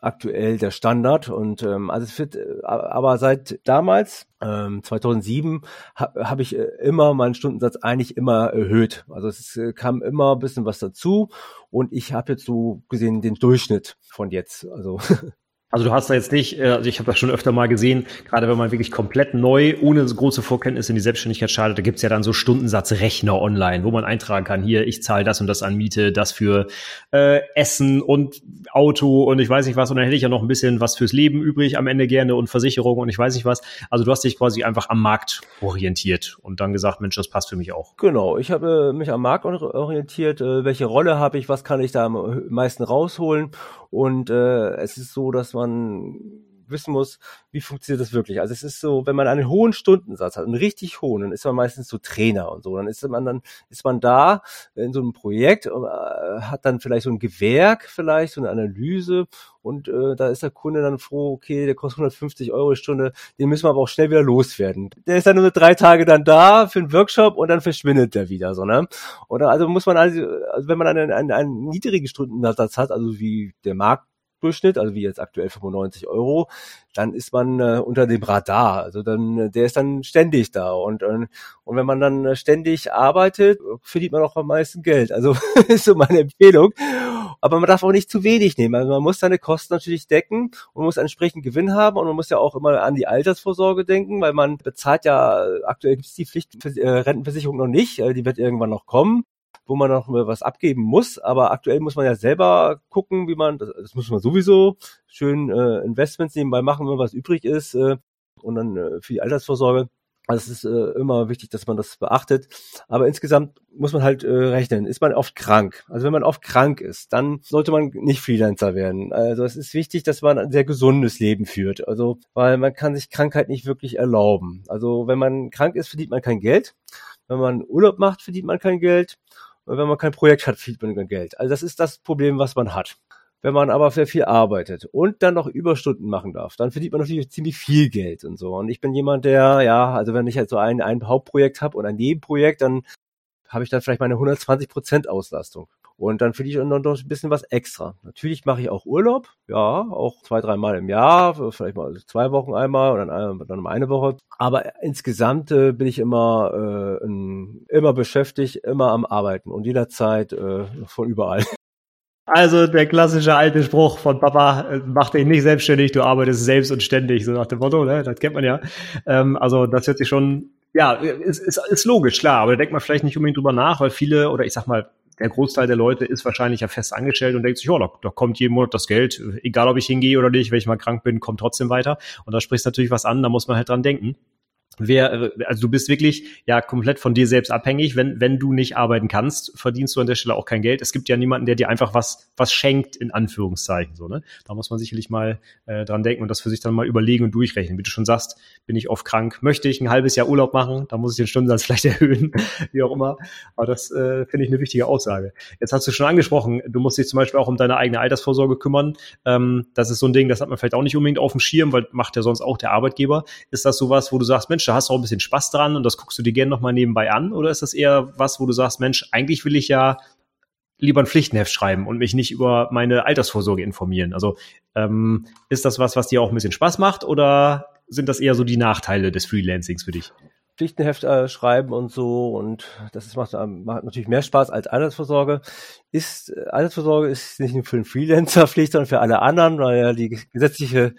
aktuell der Standard und ähm, also es wird äh, aber seit damals ähm, 2007 habe hab ich äh, immer meinen Stundensatz eigentlich immer erhöht. Also es äh, kam immer ein bisschen was dazu und ich habe jetzt so gesehen den Durchschnitt von jetzt. Also *laughs* Also du hast da jetzt nicht, äh, also ich habe das schon öfter mal gesehen, gerade wenn man wirklich komplett neu, ohne große Vorkenntnisse in die Selbstständigkeit startet, da gibt's ja dann so Stundensatzrechner online, wo man eintragen kann, hier, ich zahle das und das an Miete, das für äh, Essen und Auto und ich weiß nicht was, und dann hätte ich ja noch ein bisschen was fürs Leben übrig am Ende gerne und Versicherung und ich weiß nicht was. Also du hast dich quasi einfach am Markt orientiert und dann gesagt, Mensch, das passt für mich auch. Genau, ich habe mich am Markt orientiert, äh, welche Rolle habe ich, was kann ich da am meisten rausholen und äh, es ist so, dass man wissen muss, wie funktioniert das wirklich. Also es ist so, wenn man einen hohen Stundensatz hat, einen richtig hohen, dann ist man meistens so Trainer und so. Dann ist man dann ist man da in so einem Projekt, und, äh, hat dann vielleicht so ein Gewerk, vielleicht so eine Analyse und äh, da ist der Kunde dann froh, okay, der kostet 150 Euro die Stunde, den müssen wir aber auch schnell wieder loswerden. Der ist dann nur drei Tage dann da für einen Workshop und dann verschwindet der wieder, so ne? Oder also muss man also, also wenn man einen, einen, einen niedrigen Stundensatz hat, also wie der Markt Durchschnitt, also wie jetzt aktuell 95 Euro, dann ist man äh, unter dem Radar. Also dann, äh, der ist dann ständig da. Und, äh, und wenn man dann äh, ständig arbeitet, verdient man auch am meisten Geld. Also *laughs* ist so meine Empfehlung. Aber man darf auch nicht zu wenig nehmen. Also man muss seine Kosten natürlich decken und muss entsprechend Gewinn haben und man muss ja auch immer an die Altersvorsorge denken, weil man bezahlt ja, aktuell gibt es die Pflichtrentenversicherung noch nicht, die wird irgendwann noch kommen wo man noch was abgeben muss. Aber aktuell muss man ja selber gucken, wie man, das, das muss man sowieso, schön äh, Investments nebenbei machen, wenn was übrig ist. Äh, und dann äh, für die Altersvorsorge Also es ist äh, immer wichtig, dass man das beachtet. Aber insgesamt muss man halt äh, rechnen. Ist man oft krank? Also wenn man oft krank ist, dann sollte man nicht Freelancer werden. Also es ist wichtig, dass man ein sehr gesundes Leben führt. Also weil man kann sich Krankheit nicht wirklich erlauben. Also wenn man krank ist, verdient man kein Geld. Wenn man Urlaub macht, verdient man kein Geld. Wenn man kein Projekt hat, verdient man kein Geld. Also das ist das Problem, was man hat. Wenn man aber sehr viel arbeitet und dann noch Überstunden machen darf, dann verdient man natürlich ziemlich viel Geld und so. Und ich bin jemand, der, ja, also wenn ich halt so ein, ein Hauptprojekt habe und ein Nebenprojekt, dann habe ich dann vielleicht meine 120 Prozent Auslastung. Und dann finde ich noch, noch ein bisschen was extra. Natürlich mache ich auch Urlaub, ja, auch zwei, dreimal im Jahr, vielleicht mal zwei Wochen einmal oder dann, dann mal eine Woche. Aber insgesamt äh, bin ich immer, äh, immer beschäftigt, immer am Arbeiten und jederzeit äh, von überall. *laughs* Also der klassische alte Spruch von Papa, äh, mach dich nicht selbstständig, du arbeitest selbst und ständig, so nach dem Motto, ne? das kennt man ja. Ähm, also das hört sich schon, ja, ist, ist, ist logisch, klar, aber da denkt man vielleicht nicht unbedingt drüber nach, weil viele, oder ich sag mal, der Großteil der Leute ist wahrscheinlich ja fest angestellt und denkt sich, ja, da, da kommt jeden Monat das Geld, egal ob ich hingehe oder nicht, wenn ich mal krank bin, kommt trotzdem weiter. Und da sprichst natürlich was an, da muss man halt dran denken wer, äh, also du bist wirklich ja komplett von dir selbst abhängig. Wenn, wenn du nicht arbeiten kannst, verdienst du an der Stelle auch kein Geld. Es gibt ja niemanden, der dir einfach was, was schenkt, in Anführungszeichen. So, ne? Da muss man sicherlich mal äh, dran denken und das für sich dann mal überlegen und durchrechnen. Wie du schon sagst, bin ich oft krank, möchte ich ein halbes Jahr Urlaub machen, da muss ich den Stundensatz *laughs* vielleicht erhöhen, wie auch immer. Aber das äh, finde ich eine wichtige Aussage. Jetzt hast du schon angesprochen, du musst dich zum Beispiel auch um deine eigene Altersvorsorge kümmern. Ähm, das ist so ein Ding, das hat man vielleicht auch nicht unbedingt auf dem Schirm, weil macht ja sonst auch der Arbeitgeber. Ist das sowas, wo du sagst, Mensch, da hast du auch ein bisschen Spaß dran und das guckst du dir gerne nochmal nebenbei an? Oder ist das eher was, wo du sagst, Mensch, eigentlich will ich ja lieber ein Pflichtenheft schreiben und mich nicht über meine Altersvorsorge informieren? Also ähm, ist das was, was dir auch ein bisschen Spaß macht oder sind das eher so die Nachteile des Freelancings für dich? Pflichtenheft äh, schreiben und so und das ist, macht, macht natürlich mehr Spaß als Altersvorsorge. Ist äh, Altersvorsorge ist nicht nur für den Freelancer Pflicht, sondern für alle anderen, weil ja die gesetzliche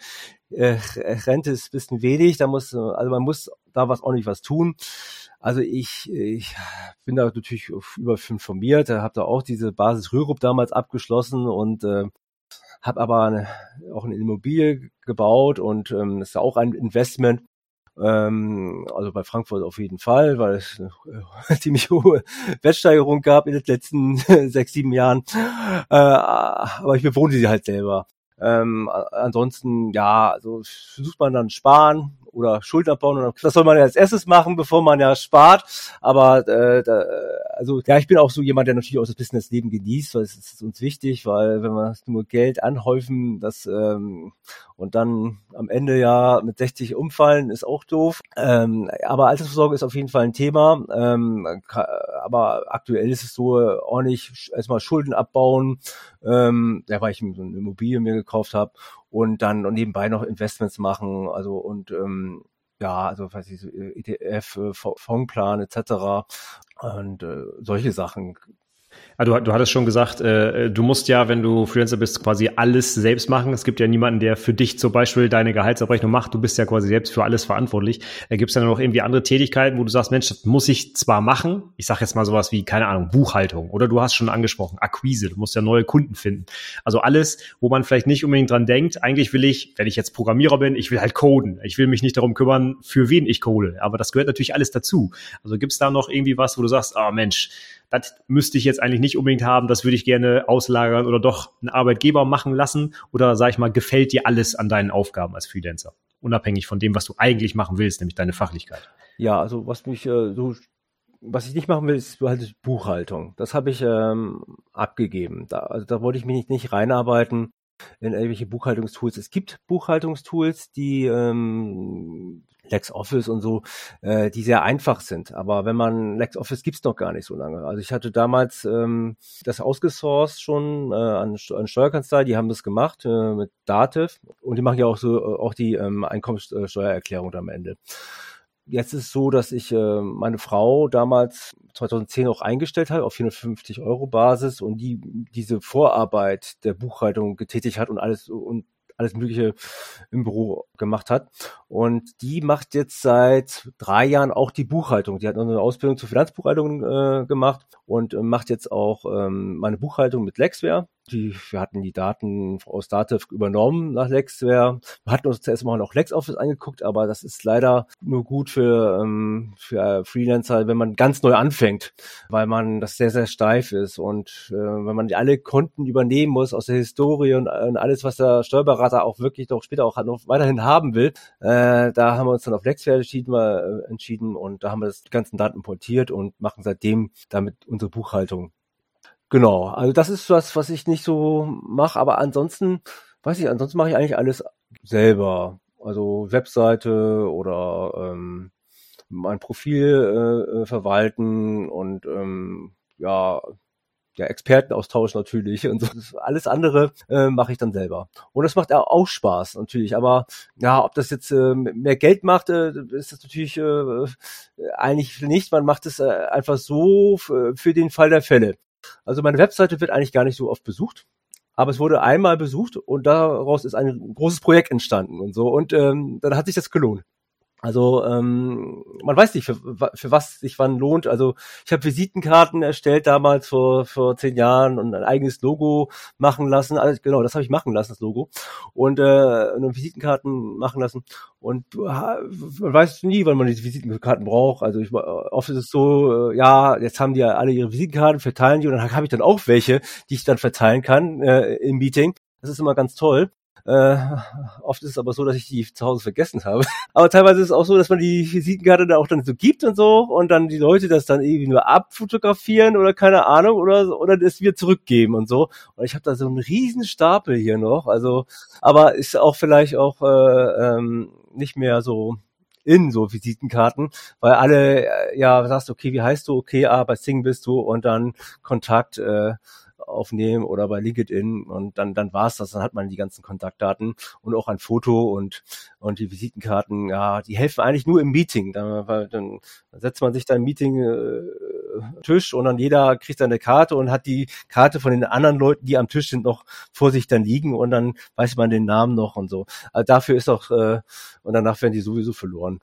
äh, Rente ist ein bisschen wenig, da muss, also man muss da was ordentlich was tun. Also ich, ich bin da natürlich über informiert, habe da auch diese Basis Rürup damals abgeschlossen und äh, habe aber eine, auch eine Immobilie gebaut und ähm, ist auch ein Investment. Ähm, also bei Frankfurt auf jeden Fall, weil es eine *laughs* ziemlich hohe Wertsteigerung gab in den letzten *laughs* sechs, sieben Jahren. Äh, aber ich bewohne sie halt selber. Ähm, ansonsten, ja, also versucht man dann sparen oder Schulden abbauen. Und das soll man ja als erstes machen, bevor man ja spart. Aber äh, da, also ja, ich bin auch so jemand, der natürlich auch das Businessleben genießt, weil es ist uns wichtig, weil wenn wir nur Geld anhäufen, das ähm, und dann am Ende ja mit 60 umfallen, ist auch doof. Ähm, aber Altersvorsorge ist auf jeden Fall ein Thema. Ähm, aber aktuell ist es so, ordentlich erstmal Schulden abbauen, ähm, ja, weil ich so eine Immobilie mir gekauft habe und dann und nebenbei noch Investments machen, also und ähm, ja, also weiß ich, so ETF, äh, Fondsplan etc. Und äh, solche Sachen Du, du hattest schon gesagt, äh, du musst ja, wenn du Freelancer bist, quasi alles selbst machen. Es gibt ja niemanden, der für dich zum Beispiel deine Gehaltsabrechnung macht. Du bist ja quasi selbst für alles verantwortlich. Äh, gibt es dann noch irgendwie andere Tätigkeiten, wo du sagst, Mensch, das muss ich zwar machen. Ich sage jetzt mal sowas wie, keine Ahnung, Buchhaltung. Oder du hast schon angesprochen, Akquise. Du musst ja neue Kunden finden. Also alles, wo man vielleicht nicht unbedingt dran denkt. Eigentlich will ich, wenn ich jetzt Programmierer bin, ich will halt coden. Ich will mich nicht darum kümmern, für wen ich code. Aber das gehört natürlich alles dazu. Also gibt es da noch irgendwie was, wo du sagst, ah oh Mensch, das müsste ich jetzt eigentlich nicht unbedingt haben, das würde ich gerne auslagern oder doch einen Arbeitgeber machen lassen? Oder sag ich mal, gefällt dir alles an deinen Aufgaben als Freelancer? Unabhängig von dem, was du eigentlich machen willst, nämlich deine Fachlichkeit. Ja, also was mich äh, so was ich nicht machen will, ist halt Buchhaltung. Das habe ich ähm, abgegeben. Da, also da wollte ich mich nicht, nicht reinarbeiten in irgendwelche Buchhaltungstools. Es gibt Buchhaltungstools, die ähm, LexOffice und so, äh, die sehr einfach sind. Aber wenn man LexOffice gibt's noch gar nicht so lange. Also ich hatte damals ähm, das ausgesourced schon äh, an, an Steuerkanzlei, die haben das gemacht äh, mit Dativ und die machen ja auch so äh, auch die ähm, Einkommenssteuererklärung am Ende. Jetzt ist es so, dass ich äh, meine Frau damals 2010 auch eingestellt habe auf 450 Euro Basis und die diese Vorarbeit der Buchhaltung getätigt hat und alles und alles Mögliche im Büro gemacht hat. Und die macht jetzt seit drei Jahren auch die Buchhaltung. Die hat noch eine Ausbildung zur Finanzbuchhaltung äh, gemacht und äh, macht jetzt auch ähm, meine Buchhaltung mit Lexware. Die, wir hatten die Daten aus Dativ übernommen nach Lexware. Wir hatten uns zuerst mal noch LexOffice angeguckt, aber das ist leider nur gut für, ähm, für Freelancer, wenn man ganz neu anfängt, weil man das sehr, sehr steif ist. Und äh, wenn man alle Konten übernehmen muss aus der Historie und, und alles, was der Steuerberater auch wirklich doch später auch noch weiterhin haben will, äh, da haben wir uns dann auf Lexware entschieden, äh, entschieden und da haben wir das, die ganzen Daten importiert und machen seitdem damit unsere Buchhaltung Genau, also das ist was, was ich nicht so mache, aber ansonsten, weiß ich, ansonsten mache ich eigentlich alles selber. Also Webseite oder ähm, mein Profil äh, äh verwalten und ähm, ja, ja, Expertenaustausch natürlich und so. Alles andere äh, mache ich dann selber. Und das macht auch Spaß natürlich. Aber ja, ob das jetzt äh, mehr Geld macht, äh, ist das natürlich äh, eigentlich nicht. Man macht es äh, einfach so für den Fall der Fälle. Also meine Webseite wird eigentlich gar nicht so oft besucht, aber es wurde einmal besucht und daraus ist ein großes Projekt entstanden und so und ähm, dann hat sich das gelohnt. Also ähm, man weiß nicht, für, für was sich wann lohnt. Also ich habe Visitenkarten erstellt damals vor vor zehn Jahren und ein eigenes Logo machen lassen. Also, genau, das habe ich machen lassen, das Logo und äh, und Visitenkarten machen lassen. Und man weiß nie, wann man die Visitenkarten braucht. Also ich, oft ist es so, äh, ja, jetzt haben die ja alle ihre Visitenkarten, verteilen die und dann habe ich dann auch welche, die ich dann verteilen kann äh, im Meeting. Das ist immer ganz toll. Äh, oft ist es aber so, dass ich die zu Hause vergessen habe. *laughs* aber teilweise ist es auch so, dass man die Visitenkarte da auch dann so gibt und so und dann die Leute das dann irgendwie nur abfotografieren oder keine Ahnung oder oder es wieder zurückgeben und so. Und ich habe da so einen riesen Stapel hier noch. Also, aber ist auch vielleicht auch äh, ähm, nicht mehr so in so Visitenkarten, weil alle äh, ja sagst, okay, wie heißt du? Okay, ah, bei Sing bist du und dann Kontakt äh, aufnehmen oder bei LinkedIn und dann, dann war's das. Dann hat man die ganzen Kontaktdaten und auch ein Foto und, und die Visitenkarten, ja, die helfen eigentlich nur im Meeting. Dann, weil dann setzt man sich da im Meeting äh, Tisch und dann jeder kriegt dann eine Karte und hat die Karte von den anderen Leuten, die am Tisch sind, noch vor sich dann liegen und dann weiß man den Namen noch und so. Also dafür ist auch, äh, und danach werden die sowieso verloren.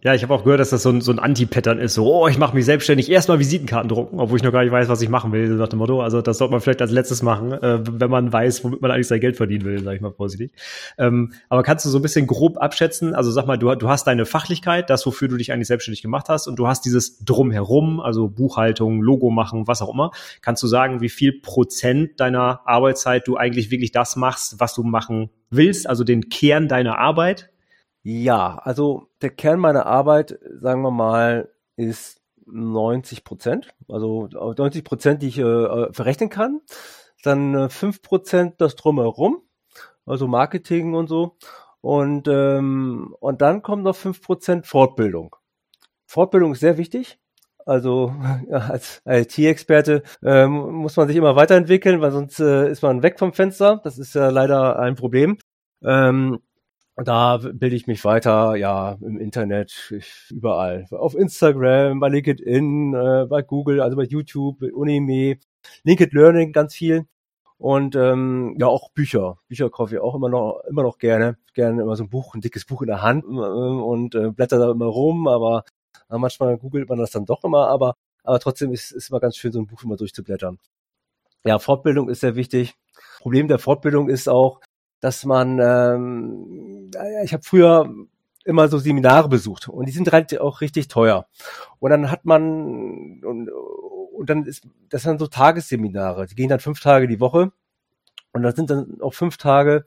Ja, ich habe auch gehört, dass das so ein, so ein Anti-Pattern ist. So, oh, ich mache mich selbstständig, erstmal Visitenkarten drucken, obwohl ich noch gar nicht weiß, was ich machen will, nach dem Motto. Also das sollte man vielleicht als letztes machen, äh, wenn man weiß, womit man eigentlich sein Geld verdienen will, sage ich mal vorsichtig. Ähm, aber kannst du so ein bisschen grob abschätzen? Also sag mal, du, du hast deine Fachlichkeit, das, wofür du dich eigentlich selbstständig gemacht hast, und du hast dieses Drumherum, also Buchhaltung, Logo machen, was auch immer. Kannst du sagen, wie viel Prozent deiner Arbeitszeit du eigentlich wirklich das machst, was du machen willst, also den Kern deiner Arbeit? Ja, also der Kern meiner Arbeit, sagen wir mal, ist 90 Prozent. Also 90 Prozent, die ich äh, verrechnen kann. Dann äh, 5 Prozent das Drumherum, also Marketing und so. Und, ähm, und dann kommt noch 5 Prozent Fortbildung. Fortbildung ist sehr wichtig. Also *laughs* als IT-Experte ähm, muss man sich immer weiterentwickeln, weil sonst äh, ist man weg vom Fenster. Das ist ja leider ein Problem. Ähm, da bilde ich mich weiter, ja, im Internet, überall. Auf Instagram, bei LinkedIn, äh, bei Google, also bei YouTube, Unime, LinkedIn Learning ganz viel. Und ähm, ja, auch Bücher. Bücher kaufe ich auch immer noch, immer noch gerne. Gerne immer so ein Buch, ein dickes Buch in der Hand äh, und äh, blätter da immer rum, aber äh, manchmal googelt man das dann doch immer, aber, aber trotzdem ist es immer ganz schön, so ein Buch immer durchzublättern. Ja, Fortbildung ist sehr wichtig. Problem der Fortbildung ist auch, dass man, ähm, ich habe früher immer so Seminare besucht und die sind halt auch richtig teuer. Und dann hat man und, und dann ist das sind so Tagesseminare, die gehen dann fünf Tage die Woche und das sind dann auch fünf Tage,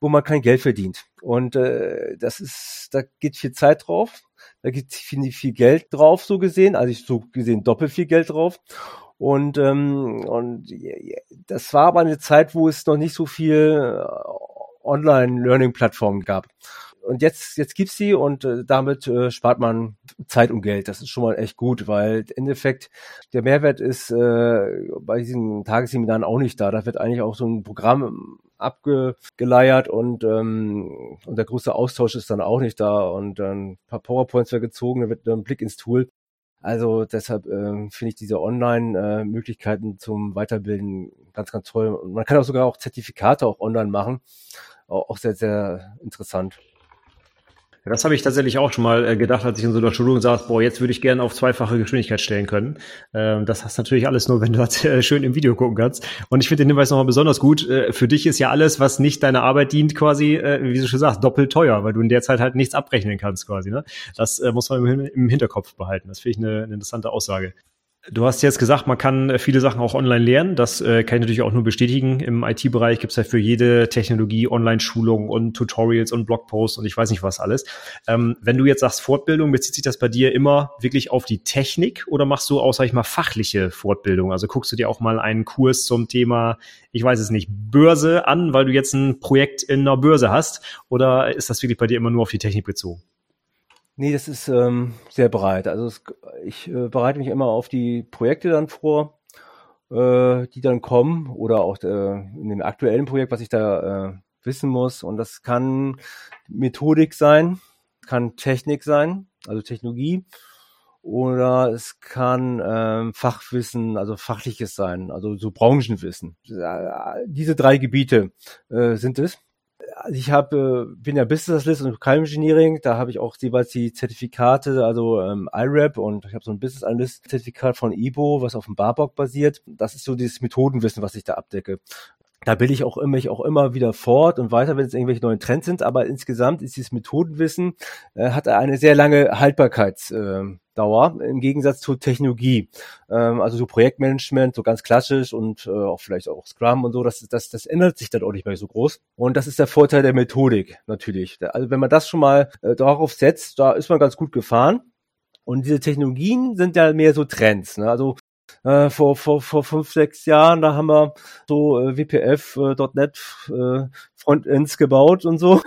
wo man kein Geld verdient. Und äh, das ist, da geht viel Zeit drauf, da geht viel, viel Geld drauf, so gesehen, also ich so gesehen doppelt viel Geld drauf. Und, ähm, und das war aber eine Zeit, wo es noch nicht so viel äh, Online-Learning-Plattformen gab. Und jetzt, jetzt gibt's sie und äh, damit äh, spart man Zeit und Geld. Das ist schon mal echt gut, weil im Endeffekt der Mehrwert ist äh, bei diesen Tagesseminaren auch nicht da. Da wird eigentlich auch so ein Programm abgeleiert und, ähm, und der große Austausch ist dann auch nicht da und dann ein paar PowerPoints werden gezogen, da wird ein Blick ins Tool. Also deshalb äh, finde ich diese Online-Möglichkeiten äh, zum Weiterbilden ganz, ganz toll. Und man kann auch sogar auch Zertifikate auch online machen. Auch, auch sehr, sehr interessant. Das habe ich tatsächlich auch schon mal äh, gedacht, als ich in so einer Schulung saß, boah, jetzt würde ich gerne auf zweifache Geschwindigkeit stellen können. Ähm, das hast natürlich alles nur, *laughs* wenn du das äh, schön im Video gucken kannst. Und ich finde den Hinweis nochmal besonders gut. Äh, für dich ist ja alles, was nicht deiner Arbeit dient, quasi, wie du schon sagst, doppelt teuer, weil du in der Zeit halt nichts abrechnen kannst quasi. Ne? Das muss man im, Hinterkopf behalten. Das finde ich eine, eine interessante Aussage. Du hast jetzt gesagt, man kann äh, viele Sachen auch online lernen. Das äh, kann ich natürlich auch nur bestätigen. Im IT-Bereich gibt es ja für jede Technologie Online-Schulungen und Tutorials und Blogposts und ich weiß nicht was alles. Ähm, wenn du jetzt sagst Fortbildung, bezieht sich das bei dir immer wirklich auf die Technik oder machst du auch, sag ich mal, fachliche Fortbildung? Also guckst du dir auch mal einen Kurs zum Thema, ich weiß es nicht, Börse an, weil du jetzt ein Projekt in einer Börse hast? Oder ist das wirklich bei dir immer nur auf die Technik bezogen? Nee, das ist ähm, sehr breit. Also es, ich äh, bereite mich immer auf die Projekte dann vor, äh, die dann kommen oder auch äh, in dem aktuellen Projekt, was ich da äh, wissen muss. Und das kann Methodik sein, kann Technik sein, also Technologie, oder es kann ähm, Fachwissen, also fachliches sein, also so Branchenwissen. Diese drei Gebiete äh, sind es also ich habe, äh, bin ja Business Analyst und Crime Engineering, da habe ich auch jeweils die Zertifikate, also ähm, IRAP und ich habe so ein Business Analyst Zertifikat von IBO, was auf dem Barbock basiert. Das ist so dieses Methodenwissen, was ich da abdecke. Da bilde ich auch immer, ich auch immer wieder fort und weiter, wenn es irgendwelche neuen Trends sind, aber insgesamt ist dieses Methodenwissen, äh, hat eine sehr lange Haltbarkeits, äh, im Gegensatz zur Technologie. Ähm, also so Projektmanagement, so ganz klassisch und äh, auch vielleicht auch Scrum und so, das, das, das ändert sich dann auch nicht mehr so groß. Und das ist der Vorteil der Methodik natürlich. Also wenn man das schon mal äh, darauf setzt, da ist man ganz gut gefahren. Und diese Technologien sind ja mehr so Trends. Ne? Also äh, vor, vor, vor fünf, sechs Jahren, da haben wir so äh, WPF.NET äh, äh, Frontends gebaut und so.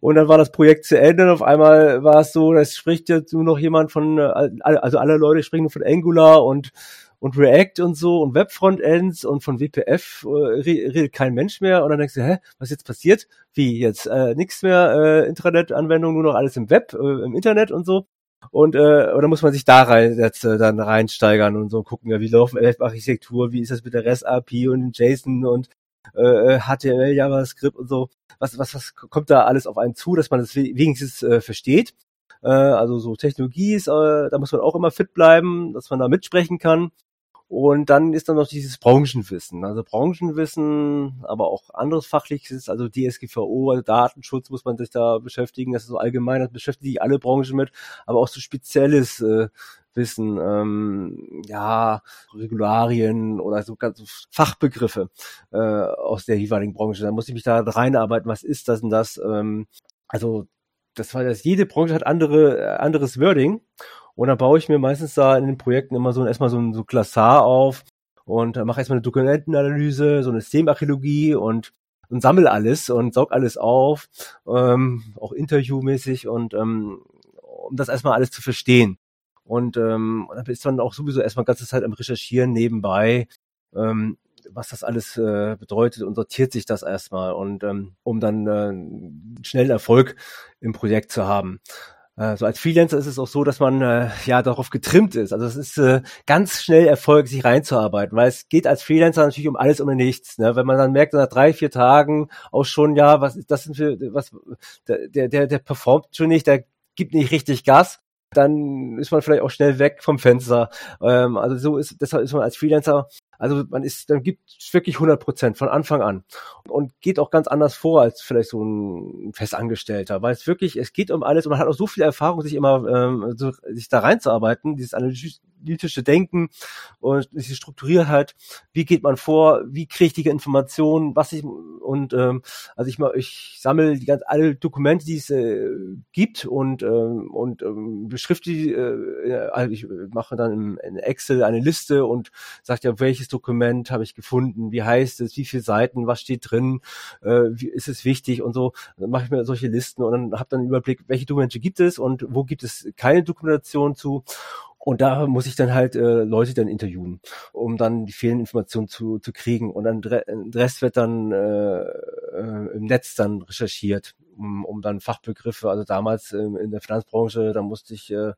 Und dann war das Projekt zu Ende und auf einmal war es so, es spricht jetzt nur noch jemand von, äh, also alle Leute sprechen von Angular und und React und so und Webfrontends und von WPF äh, redet kein Mensch mehr und dann denkst du, hä, was jetzt passiert? Wie jetzt? Äh, nichts mehr äh, Intranet-Anwendung, nur noch alles im Web, äh, im Internet und so. Und äh, oder muss man sich da rein jetzt äh, dann reinsteigern und so gucken, ja, wie laufen Architektur, wie ist das mit der REST API und JSON und äh, HTML, JavaScript und so. Was was was kommt da alles auf einen zu, dass man das wenigstens äh, versteht? Äh, also so Technologie ist, äh, da muss man auch immer fit bleiben, dass man da mitsprechen kann. Und dann ist dann noch dieses Branchenwissen. Also Branchenwissen, aber auch anderes Fachliches, also DSGVO, also Datenschutz muss man sich da beschäftigen. Das ist so allgemein, das beschäftigt sich alle Branchen mit, aber auch so spezielles äh, Wissen, ähm, ja, Regularien oder so ganz Fachbegriffe äh, aus der jeweiligen Branche. Da muss ich mich da reinarbeiten, was ist das und das? Ähm, also das war das, jede Branche hat andere, äh, anderes Wording und dann baue ich mir meistens da in den Projekten immer so erstmal so ein so Klassar auf und mache erstmal eine Dokumentenanalyse, so eine Systemarchäologie und und sammel alles und saug alles auf, ähm, auch interviewmäßig und ähm, um das erstmal alles zu verstehen. Und, ähm, dann ist man auch sowieso erstmal ganze Zeit am Recherchieren nebenbei, ähm, was das alles äh, bedeutet und sortiert sich das erstmal und ähm, um dann äh, schnell Erfolg im Projekt zu haben. Äh, so als Freelancer ist es auch so, dass man äh, ja darauf getrimmt ist. Also es ist äh, ganz schnell Erfolg, sich reinzuarbeiten, weil es geht als Freelancer natürlich um alles und um nichts. Ne? Wenn man dann merkt, nach drei, vier Tagen auch schon, ja, was ist das denn für was der, der, der performt schon nicht, der gibt nicht richtig Gas, dann ist man vielleicht auch schnell weg vom Fenster. Ähm, also so ist deshalb ist man als Freelancer also man ist, dann gibt wirklich 100 Prozent von Anfang an. Und geht auch ganz anders vor als vielleicht so ein Festangestellter, weil es wirklich, es geht um alles und man hat auch so viel Erfahrung, sich immer ähm, so, sich da reinzuarbeiten, dieses analytische Denken und diese Strukturiertheit, wie geht man vor, wie kriege ich die Informationen, was ich und ähm, also ich mal ich sammle die ganz alle Dokumente, die es äh, gibt und ähm, und ähm, beschrifte die, äh, also ich mache dann in Excel eine Liste und sage ja, welches Dokument habe ich gefunden, wie heißt es, wie viele Seiten, was steht drin, äh, wie ist es wichtig und so. Dann mache ich mir solche Listen und dann habe dann einen Überblick, welche Dokumente gibt es und wo gibt es keine Dokumentation zu. Und da muss ich dann halt äh, Leute dann interviewen, um dann die fehlenden Informationen zu, zu kriegen. Und dann der Rest wird dann äh, äh, im Netz dann recherchiert. um, um dann Fachbegriffe, also damals ähm, in der Finanzbranche, da musste ich äh,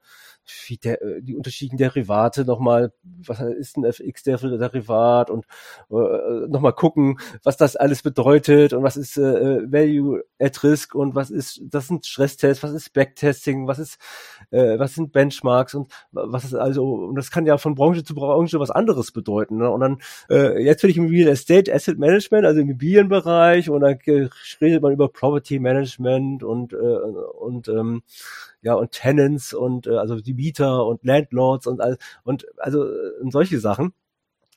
der, äh, die unterschiedlichen Derivate nochmal, was ist ein FX-Derivat und äh, nochmal gucken, was das alles bedeutet und was ist äh, Value at Risk und was ist, das sind Stresstests, was ist Backtesting, was ist, äh, was sind Benchmarks und was ist also, und das kann ja von Branche zu Branche was anderes bedeuten. Ne? Und dann, äh, jetzt bin ich im Real Estate Asset Management, also im Immobilienbereich und dann redet man über Property Management und, äh, und ähm, ja und Tenants und äh, also die Mieter und Landlords und und also und solche Sachen.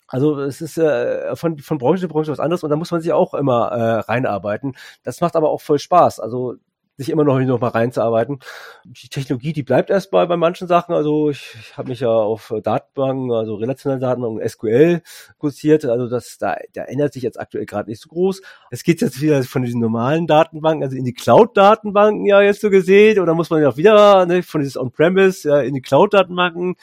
Also es ist äh, von, von Branche zu Branche was anderes und da muss man sich auch immer äh, reinarbeiten. Das macht aber auch voll Spaß. Also sich immer noch, noch mal reinzuarbeiten. Die Technologie, die bleibt erstmal bei manchen Sachen. Also ich, ich habe mich ja auf Datenbanken, also relationale Datenbanken, SQL kursiert. Also das, da, da ändert sich jetzt aktuell gerade nicht so groß. Es geht jetzt wieder von diesen normalen Datenbanken, also in die Cloud-Datenbanken ja jetzt so gesehen. Oder muss man ja auch wieder ne, von dieses On-Premise ja, in die Cloud-Datenbanken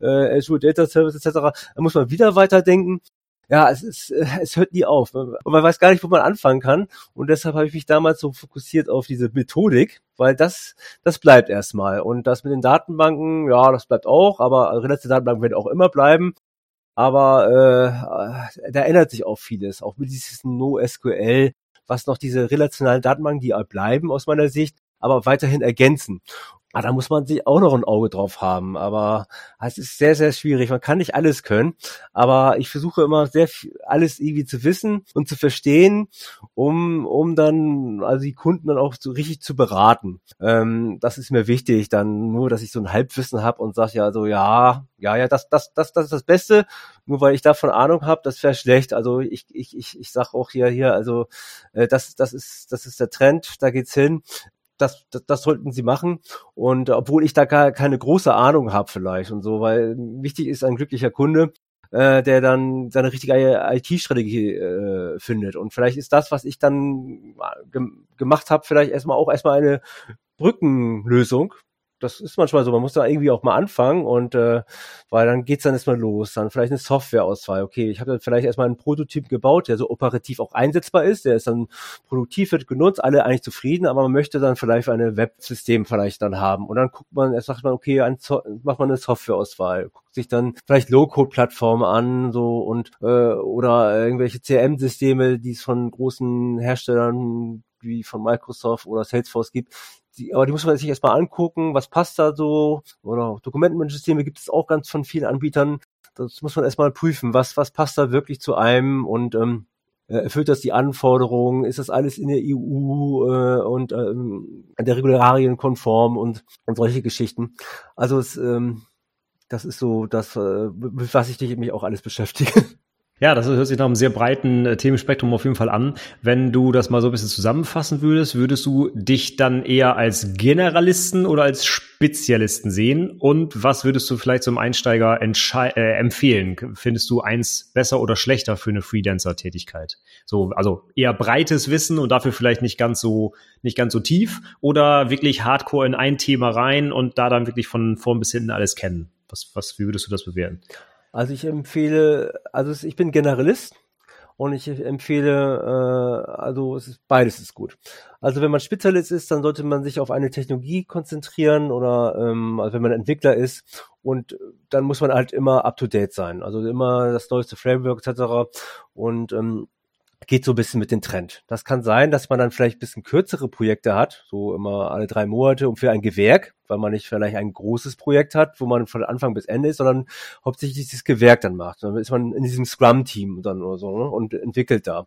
äh, Azure Data Service etc. Da muss man wieder weiterdenken ja, es ist, äh, *laughs* es hört nie auf. Und man weiß gar nicht, wo man anfangen kann. Und deshalb habe ich mich damals so fokussiert auf diese Methodik, weil das, das bleibt erstmal. Und das mit den Datenbanken, ja, das bleibt auch, aber relative Datenbanken werden auch immer bleiben. Aber äh, da ändert sich auch vieles, auch mit dieses NoSQL, was noch diese relationalen Datenbanken, die bleiben aus meiner Sicht, aber weiterhin ergänzen. Ah, da muss man sich auch noch ein Auge drauf haben. Aber es ist sehr, sehr schwierig. Man kann nicht alles können. Aber ich versuche immer sehr viel, alles irgendwie zu wissen und zu verstehen, um, um dann, also die Kunden dann auch so richtig zu beraten. Ähm, das ist mir wichtig. Dann nur, dass ich so ein Halbwissen habe und sage ja so, ja, ja, ja, das, das, das, das ist das Beste. Nur weil ich davon Ahnung habe, das wäre schlecht. Also ich, ich, ich, ich sag auch hier, hier, also äh, das, das ist, das ist der Trend, da geht's hin das, das, das sollten sie machen. Und obwohl ich da gar keine große Ahnung habe vielleicht und so, weil wichtig ist ein glücklicher Kunde, äh, der dann seine richtige IT-Strategie äh, findet. Und vielleicht ist das, was ich dann ge gemacht habe, vielleicht erstmal auch erstmal eine Brückenlösung, das ist manchmal so, man muss da irgendwie auch mal anfangen und äh, weil dann geht's dann erstmal los, dann vielleicht eine Softwareauswahl. Okay, ich habe dann vielleicht erstmal einen Prototyp gebaut, der so operativ auch einsetzbar ist, der ist dann produktiv, wird genutzt, alle eigentlich zufrieden, aber man möchte dann vielleicht ein Websystem vielleicht dann haben und dann guckt man, erst sagt man, okay, ein macht man eine Softwareauswahl, guckt sich dann vielleicht Low-Code-Plattformen an, so und äh, oder irgendwelche CRM-Systeme, die es von großen Herstellern wie von Microsoft oder Salesforce gibt, die, aber die muss man sich erstmal angucken, was passt da so, oder Dokumentenmanagementsysteme gibt es auch ganz von vielen Anbietern. Das muss man erstmal prüfen, was, was passt da wirklich zu einem und ähm, äh, erfüllt das die Anforderungen, ist das alles in der EU äh, und ähm, der Regularien konform und, und solche Geschichten. Also es, ähm, das ist so das, äh, was ich mich auch alles beschäftige. Ja, das hört sich nach einem sehr breiten äh, Themenspektrum auf jeden Fall an. Wenn du das mal so ein bisschen zusammenfassen würdest, würdest du dich dann eher als Generalisten oder als Spezialisten sehen? Und was würdest du vielleicht zum Einsteiger äh, empfehlen? Findest du eins besser oder schlechter für eine Freelancer-Tätigkeit? So, also eher breites Wissen und dafür vielleicht nicht ganz so, nicht ganz so tief oder wirklich hardcore in ein Thema rein und da dann wirklich von vorn bis hinten alles kennen? Was, was, wie würdest du das bewerten? Also ich empfehle, also ich bin Generalist und ich empfehle, äh, also es ist beides ist gut. Also wenn man Spezialist ist, dann sollte man sich auf eine Technologie konzentrieren oder ähm, also wenn man Entwickler ist und dann muss man halt immer up to date sein. Also immer das neueste Framework etc. Und ähm, geht so ein bisschen mit dem Trend. Das kann sein, dass man dann vielleicht ein bisschen kürzere Projekte hat, so immer alle drei Monate und für ein Gewerk, weil man nicht vielleicht ein großes Projekt hat, wo man von Anfang bis Ende ist, sondern hauptsächlich dieses Gewerk dann macht. Dann ist man in diesem Scrum-Team dann oder so ne, und entwickelt da.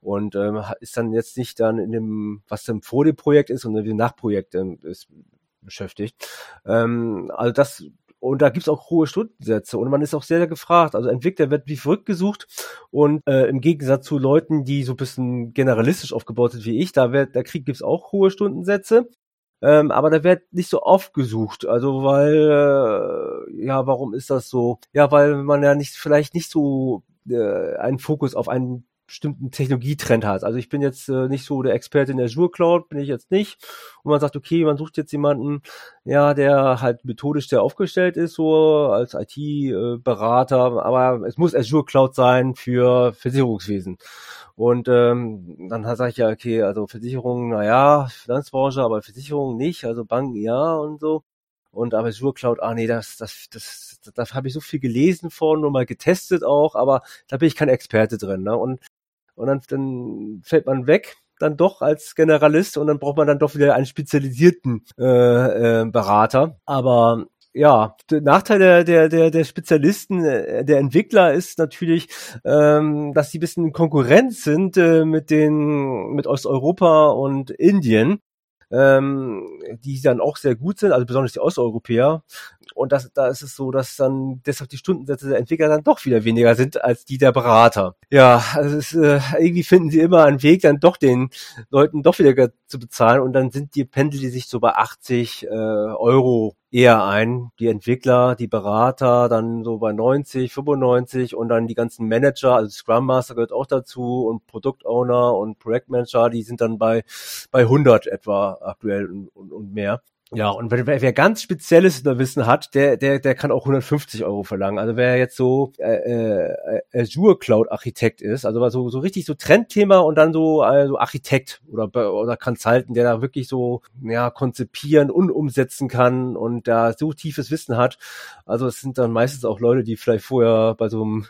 Und ähm, ist dann jetzt nicht dann in dem, was dann vor dem Projekt ist und in dem Nachprojekt ähm, ist beschäftigt. Ähm, also das und da gibt's auch hohe Stundensätze und man ist auch sehr, sehr gefragt. Also Entwickler wird wie verrückt gesucht und äh, im Gegensatz zu Leuten, die so ein bisschen generalistisch aufgebaut sind wie ich, da wird, da krieg, gibt's auch hohe Stundensätze. Ähm, aber da wird nicht so oft gesucht. Also weil, äh, ja, warum ist das so? Ja, weil man ja nicht, vielleicht nicht so äh, einen Fokus auf ein bestimmten Technologietrend hast. Also ich bin jetzt äh, nicht so der Experte in der Azure Cloud, bin ich jetzt nicht. Und man sagt, okay, man sucht jetzt jemanden, ja, der halt methodisch sehr aufgestellt ist, so als IT-Berater, aber es muss Azure Cloud sein für Versicherungswesen. Und ähm, dann sage ich ja, okay, also Versicherungen, naja, Finanzbranche, aber Versicherungen nicht, also Banken ja und so. Und aber Azure Cloud, ah nee, das, das, das, das, das habe ich so viel gelesen von und mal getestet auch, aber da bin ich kein Experte drin. Ne? Und und dann, dann fällt man weg dann doch als Generalist und dann braucht man dann doch wieder einen spezialisierten äh, äh, Berater. Aber ja, der Nachteil der, der, der, der Spezialisten, äh, der Entwickler ist natürlich, ähm, dass sie ein bisschen in Konkurrenz sind äh, mit den, mit Osteuropa und Indien ähm, die dann auch sehr gut sind, also besonders die Osteuropäer. Und das, da ist es so, dass dann deshalb die Stundensätze der Entwickler dann doch wieder weniger sind als die der Berater. Ja, also es, äh, irgendwie finden sie immer einen Weg, dann doch den Leuten doch wieder zu bezahlen und dann sind die Pendel, die sich so bei 80 äh, Euro eher ein. Die Entwickler, die Berater dann so bei 90, 95 und dann die ganzen Manager, also Scrum Master gehört auch dazu und Product Owner und Projektmanager, die sind dann bei, bei 100 etwa aktuell und, und, und mehr. Ja, und wer, wer ganz spezielles Wissen hat, der, der, der kann auch 150 Euro verlangen. Also wer jetzt so äh, äh, Azure Cloud Architekt ist, also so, so richtig so Trendthema und dann so also Architekt oder, oder Consultant, der da wirklich so ja, konzipieren und umsetzen kann und da so tiefes Wissen hat. Also es sind dann meistens auch Leute, die vielleicht vorher bei so einem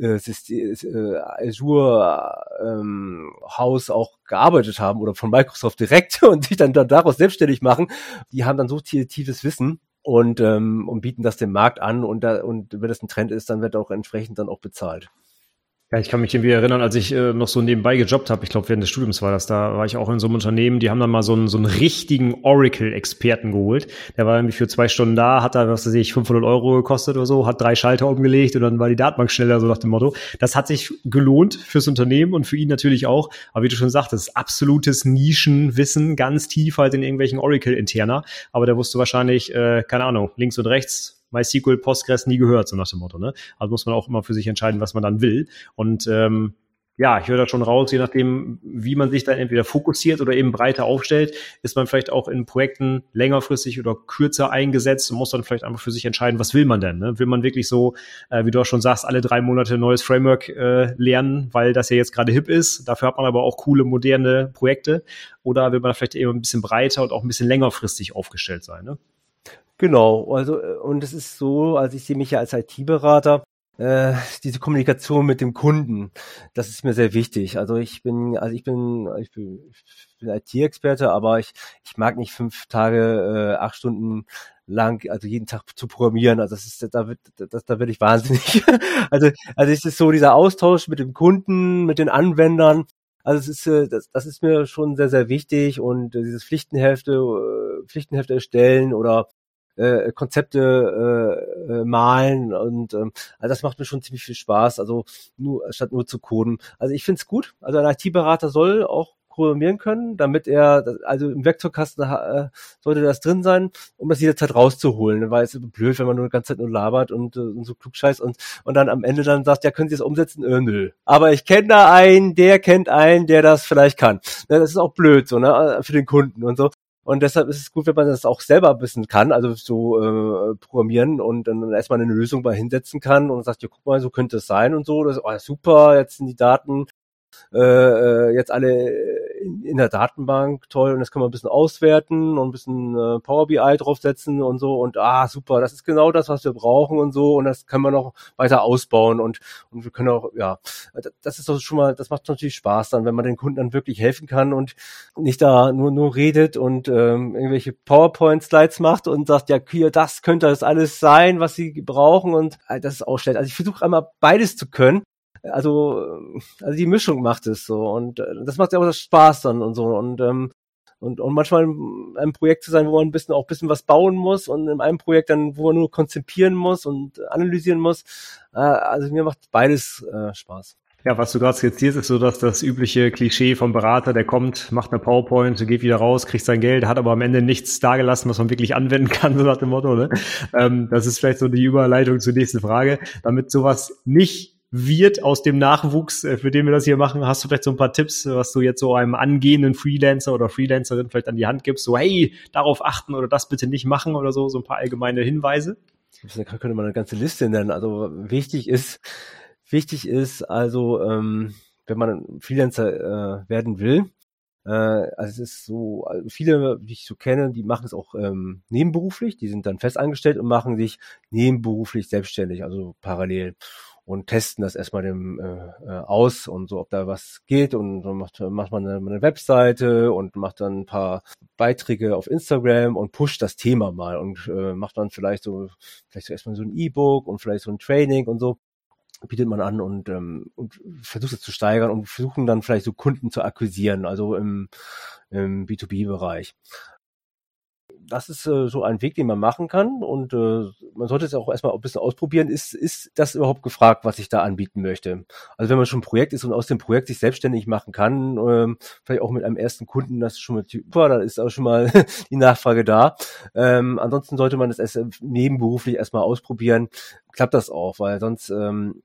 äh, äh, Azure ähm, Haus auch gearbeitet haben oder von Microsoft direkt *laughs* und sich dann, dann daraus selbstständig machen, die haben dann so tiefes Wissen und, ähm, und bieten das dem Markt an und da, und wenn das ein Trend ist, dann wird auch entsprechend dann auch bezahlt. Ja, ich kann mich irgendwie erinnern, als ich äh, noch so nebenbei gejobbt habe, ich glaube während des Studiums war das, da war ich auch in so einem Unternehmen, die haben dann mal so einen, so einen richtigen Oracle-Experten geholt. Der war irgendwie für zwei Stunden da, hat da, was weiß ich, 500 Euro gekostet oder so, hat drei Schalter umgelegt und dann war die Datenbank schneller, so nach dem Motto. Das hat sich gelohnt fürs Unternehmen und für ihn natürlich auch. Aber wie du schon sagtest, absolutes Nischenwissen, ganz tief halt in irgendwelchen Oracle-Interner. Aber der wusste wahrscheinlich, äh, keine Ahnung, links und rechts, MySQL, Postgres nie gehört, so nach dem Motto. Ne? Also muss man auch immer für sich entscheiden, was man dann will. Und ähm, ja, ich höre da schon raus, je nachdem, wie man sich dann entweder fokussiert oder eben breiter aufstellt, ist man vielleicht auch in Projekten längerfristig oder kürzer eingesetzt und muss dann vielleicht einfach für sich entscheiden, was will man denn? Ne? Will man wirklich so, äh, wie du auch schon sagst, alle drei Monate ein neues Framework äh, lernen, weil das ja jetzt gerade hip ist? Dafür hat man aber auch coole, moderne Projekte. Oder will man vielleicht eben ein bisschen breiter und auch ein bisschen längerfristig aufgestellt sein? Ne? Genau, also äh, und es ist so, also ich sehe mich ja als IT-Berater, äh, diese Kommunikation mit dem Kunden, das ist mir sehr wichtig. Also ich bin, also ich bin, ich bin, bin IT-Experte, aber ich, ich mag nicht fünf Tage, äh, acht Stunden lang, also jeden Tag zu programmieren. Also das ist, da wird, das, da werde ich wahnsinnig. *laughs* also, also es ist so dieser Austausch mit dem Kunden, mit den Anwendern. Also es ist, äh, das, das ist mir schon sehr, sehr wichtig und dieses Pflichtenhefte, äh, Pflichtenhefte erstellen oder äh, Konzepte äh, äh, malen und ähm, also das macht mir schon ziemlich viel Spaß, also nur statt nur zu coden. Also ich finde es gut. Also ein IT-Berater soll auch programmieren können, damit er, also im Werkzeugkasten äh, sollte das drin sein, um das jederzeit rauszuholen. Weil es blöd, wenn man nur die ganze Zeit nur labert und, äh, und so klugscheiß und, und dann am Ende dann sagt, ja, können Sie das umsetzen? Äh, nö. Aber ich kenne da einen, der kennt einen, der das vielleicht kann. Ja, das ist auch blöd, so, ne, für den Kunden und so. Und deshalb ist es gut, wenn man das auch selber wissen kann, also so äh, programmieren und dann erstmal eine Lösung mal hinsetzen kann und sagt, ja, guck mal, so könnte es sein und so. Das, oh, super, jetzt sind die Daten äh, äh, jetzt alle in, in der Datenbank, toll, und das kann man ein bisschen auswerten und ein bisschen äh, Power BI draufsetzen und so und ah, super, das ist genau das, was wir brauchen und so und das können wir noch weiter ausbauen und, und wir können auch, ja, das ist doch schon mal, das macht natürlich Spaß dann, wenn man den Kunden dann wirklich helfen kann und nicht da nur, nur redet und ähm, irgendwelche PowerPoint-Slides macht und sagt, ja, hier, das könnte das alles sein, was sie brauchen und äh, das ist auch schlecht. Also ich versuche einmal beides zu können also, also die Mischung macht es so und äh, das macht ja auch Spaß dann und so und ähm, und, und manchmal in einem Projekt zu sein, wo man ein bisschen auch ein bisschen was bauen muss und in einem Projekt dann, wo man nur konzipieren muss und analysieren muss. Äh, also mir macht beides äh, Spaß. Ja, was du gerade skizzierst, ist so, dass das übliche Klischee vom Berater, der kommt, macht eine PowerPoint, geht wieder raus, kriegt sein Geld, hat aber am Ende nichts dagelassen, was man wirklich anwenden *laughs* kann, so nach dem Motto. Ne? Ähm, das ist vielleicht so die Überleitung zur nächsten Frage. Damit sowas nicht wird aus dem Nachwuchs, äh, für den wir das hier machen? Hast du vielleicht so ein paar Tipps, was du jetzt so einem angehenden Freelancer oder Freelancerin vielleicht an die Hand gibst? So, hey, darauf achten oder das bitte nicht machen oder so, so ein paar allgemeine Hinweise? Da könnte man eine ganze Liste nennen. Also wichtig ist, wichtig ist also, ähm, wenn man Freelancer äh, werden will, äh, also es ist so, also viele, die ich so kenne, die machen es auch ähm, nebenberuflich, die sind dann fest angestellt und machen sich nebenberuflich selbstständig, also parallel und testen das erstmal dem, äh, äh, aus und so, ob da was geht und so macht, macht man eine, eine Webseite und macht dann ein paar Beiträge auf Instagram und pusht das Thema mal und äh, macht dann vielleicht so, vielleicht so erstmal so ein E-Book und vielleicht so ein Training und so bietet man an und, ähm, und versucht es zu steigern und versuchen dann vielleicht so Kunden zu akquisieren, also im, im B2B-Bereich. Das ist äh, so ein Weg, den man machen kann und äh, man sollte es auch erstmal ein bisschen ausprobieren. Ist, ist das überhaupt gefragt, was ich da anbieten möchte? Also wenn man schon ein Projekt ist und aus dem Projekt sich selbstständig machen kann, ähm, vielleicht auch mit einem ersten Kunden, das ist schon mal super, da ist auch schon mal *laughs* die Nachfrage da. Ähm, ansonsten sollte man das erst nebenberuflich erstmal ausprobieren. Klappt das auch, weil sonst ähm,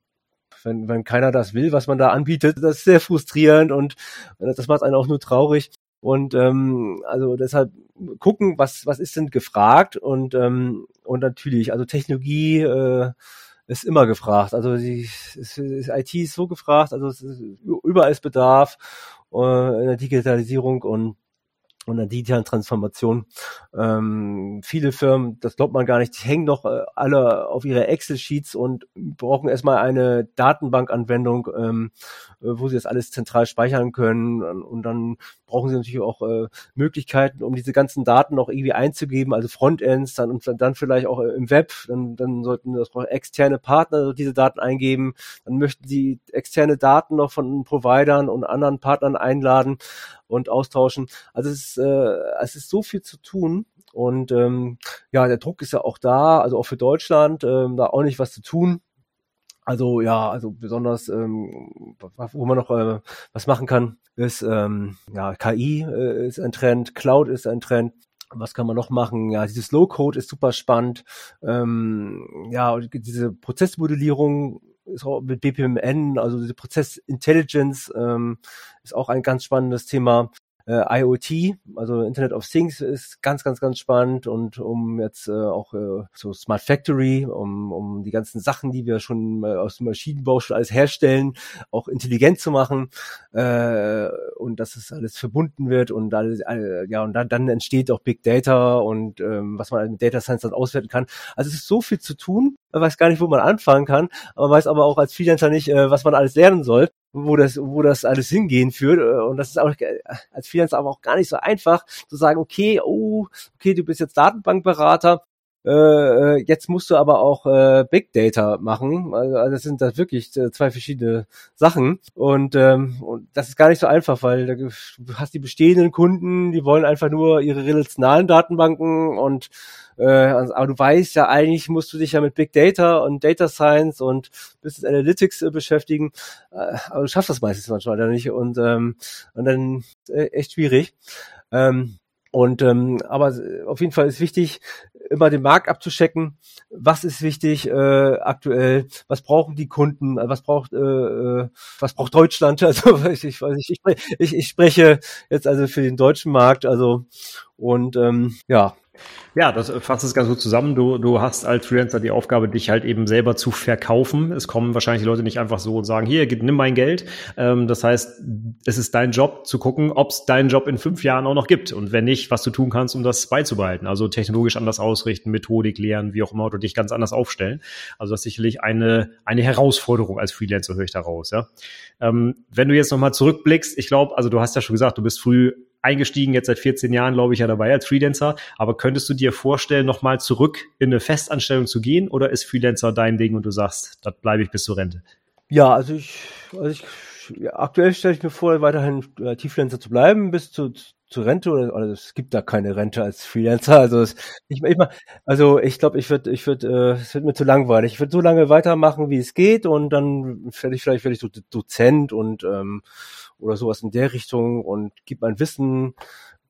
wenn, wenn keiner das will, was man da anbietet, das ist sehr frustrierend und das macht einen auch nur traurig. Und ähm, also deshalb gucken, was, was ist denn gefragt und, ähm, und natürlich, also Technologie äh, ist immer gefragt. Also die, ist, ist, IT ist so gefragt, also es ist, überall ist Bedarf äh, in der Digitalisierung und und der digitalen Transformation. Ähm, viele Firmen, das glaubt man gar nicht, die hängen noch äh, alle auf ihre Excel-Sheets und brauchen erstmal eine Datenbankanwendung, ähm, äh, wo sie das alles zentral speichern können. Und dann brauchen sie natürlich auch äh, Möglichkeiten, um diese ganzen Daten noch irgendwie einzugeben, also Frontends, dann und dann vielleicht auch äh, im Web. Dann, dann sollten das externe Partner diese Daten eingeben. Dann möchten sie externe Daten noch von Providern und anderen Partnern einladen und austauschen. Also es ist, äh, es ist so viel zu tun. Und ähm, ja, der Druck ist ja auch da, also auch für Deutschland, ähm, da auch nicht was zu tun. Also ja, also besonders, ähm, wo man noch äh, was machen kann, ist ähm, ja KI äh, ist ein Trend, Cloud ist ein Trend. Was kann man noch machen? Ja, dieses Low-Code ist super spannend. Ähm, ja, diese Prozessmodellierung ist auch mit BPMN, also diese Prozess Intelligence ähm, ist auch ein ganz spannendes Thema. Äh, IoT, also Internet of Things, ist ganz, ganz, ganz spannend und um jetzt äh, auch äh, so Smart Factory, um, um die ganzen Sachen, die wir schon äh, aus dem Maschinenbau schon alles herstellen, auch intelligent zu machen äh, und dass es alles verbunden wird und alles, äh, ja und dann, dann entsteht auch Big Data und ähm, was man mit Data Science dann auswerten kann. Also es ist so viel zu tun, man weiß gar nicht, wo man anfangen kann, man weiß aber auch als Freelancer nicht, äh, was man alles lernen soll wo das, wo das alles hingehen führt. Äh, und das ist auch als Freelancer aber auch gar nicht so einfach zu sagen, okay, oh, okay, du bist jetzt Datenbankberater, äh, äh, jetzt musst du aber auch äh, Big Data machen. Also, also das sind da wirklich äh, zwei verschiedene Sachen. Und, ähm, und das ist gar nicht so einfach, weil du hast die bestehenden Kunden, die wollen einfach nur ihre relationalen Datenbanken und äh, also, aber du weißt ja, eigentlich musst du dich ja mit Big Data und Data Science und Business Analytics äh, beschäftigen, äh, aber du schaffst das meistens manchmal dann nicht und, ähm, und dann äh, echt schwierig. Ähm, und ähm, aber auf jeden Fall ist wichtig, immer den Markt abzuschecken. Was ist wichtig äh, aktuell? Was brauchen die Kunden? Was braucht äh, äh was braucht Deutschland? *laughs* Also ich, ich ich, ich, ich spreche jetzt also für den deutschen Markt. Also und ähm, ja, ja, das fasst es ganz gut zusammen. Du, du hast als Freelancer die Aufgabe, dich halt eben selber zu verkaufen. Es kommen wahrscheinlich die Leute nicht einfach so und sagen, hier, nimm mein Geld. Ähm, das heißt, es ist dein Job zu gucken, ob es deinen Job in fünf Jahren auch noch gibt. Und wenn nicht, was du tun kannst, um das beizubehalten. Also technologisch anders ausrichten, Methodik lernen, wie auch immer, oder dich ganz anders aufstellen. Also das ist sicherlich eine, eine Herausforderung als Freelancer, höre ich daraus. Ja? Ähm, wenn du jetzt nochmal zurückblickst, ich glaube, also du hast ja schon gesagt, du bist früh eingestiegen, jetzt seit 14 Jahren, glaube ich, ja dabei als Freelancer. Aber könntest du dir vorstellen, nochmal zurück in eine Festanstellung zu gehen oder ist Freelancer dein Ding und du sagst, da bleibe ich bis zur Rente? Ja, also ich, also ich ja, aktuell stelle ich mir vor, weiterhin äh, Freelancer zu bleiben bis zu, zur Rente oder, oder es gibt da keine Rente als Freelancer. *laughs* Also es, ich, ich also ich glaube, ich würde, ich würde, äh, es wird mir zu langweilig. Ich würde so lange weitermachen, wie es geht und dann werde ich vielleicht werde ich so Dozent und ähm, oder sowas in der Richtung und gibt mein Wissen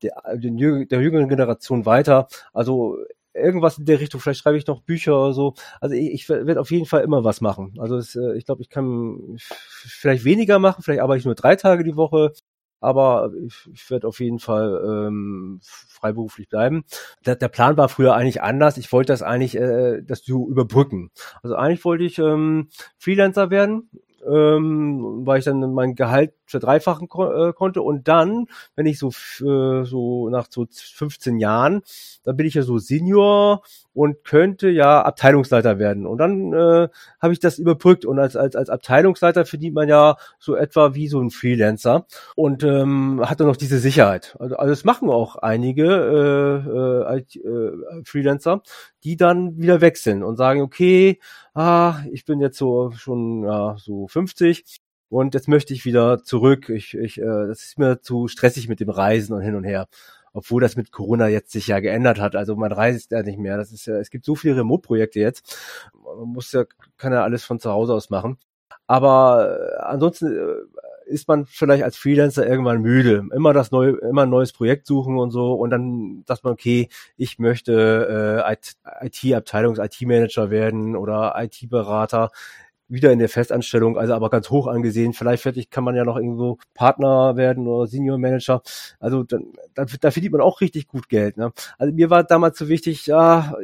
der, der jüngeren Generation weiter. Also irgendwas in der Richtung. Vielleicht schreibe ich noch Bücher oder so. Also ich, ich werde auf jeden Fall immer was machen. Also es, äh, ich glaube, ich kann vielleicht weniger machen. Vielleicht arbeite ich nur drei Tage die Woche. Aber ich, ich werde auf jeden Fall ähm, freiberuflich bleiben. Der, der Plan war früher eigentlich anders. Ich wollte das eigentlich, äh, das zu überbrücken. Also eigentlich wollte ich ähm, Freelancer werden ähm, weil ich dann mein Gehalt verdreifachen ko äh, konnte. Und dann, wenn ich so äh, so nach so 15 Jahren, dann bin ich ja so Senior und könnte ja Abteilungsleiter werden. Und dann äh, habe ich das überbrückt. Und als als als Abteilungsleiter verdient man ja so etwa wie so ein Freelancer. Und ähm, hat dann noch diese Sicherheit. Also, also das machen auch einige äh, äh, äh, Freelancer, die dann wieder wechseln und sagen, okay, ah, ich bin jetzt so schon ja, so 50 und jetzt möchte ich wieder zurück. Ich, ich, äh, das ist mir zu stressig mit dem Reisen und hin und her. Obwohl das mit Corona jetzt sich ja geändert hat. Also man reist ja nicht mehr. Das ist ja, es gibt so viele Remote-Projekte jetzt. Man muss ja, kann ja alles von zu Hause aus machen. Aber äh, ansonsten äh, ist man vielleicht als Freelancer irgendwann müde. Immer das neue, immer ein neues Projekt suchen und so. Und dann sagt man, okay, ich möchte äh, IT-Abteilungs-, IT-Manager werden oder IT-Berater wieder in der Festanstellung, also aber ganz hoch angesehen. Vielleicht fertig kann man ja noch irgendwo Partner werden oder Senior Manager. Also dann, dann, da verdient man auch richtig gut Geld. Ne? Also mir war damals so wichtig, ja,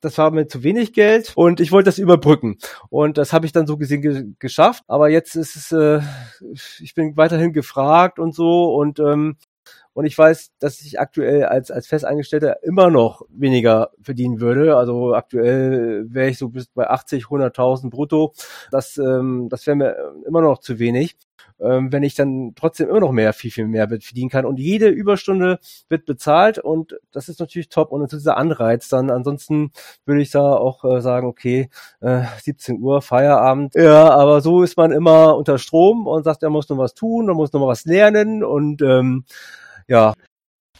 das war mir zu wenig Geld und ich wollte das überbrücken. Und das habe ich dann so gesehen ge geschafft. Aber jetzt ist es, äh, ich bin weiterhin gefragt und so und ähm, und ich weiß, dass ich aktuell als, als Festangestellter immer noch weniger verdienen würde. Also aktuell wäre ich so bis bei 80, 100.000 brutto. Das, ähm, das wäre mir immer noch zu wenig. Ähm, wenn ich dann trotzdem immer noch mehr, viel, viel mehr verdienen kann. Und jede Überstunde wird bezahlt und das ist natürlich top. Und das ist dieser Anreiz dann. Ansonsten würde ich da auch äh, sagen, okay, äh, 17 Uhr, Feierabend. Ja, aber so ist man immer unter Strom und sagt, er muss noch was tun, er muss noch was lernen und ähm, ja.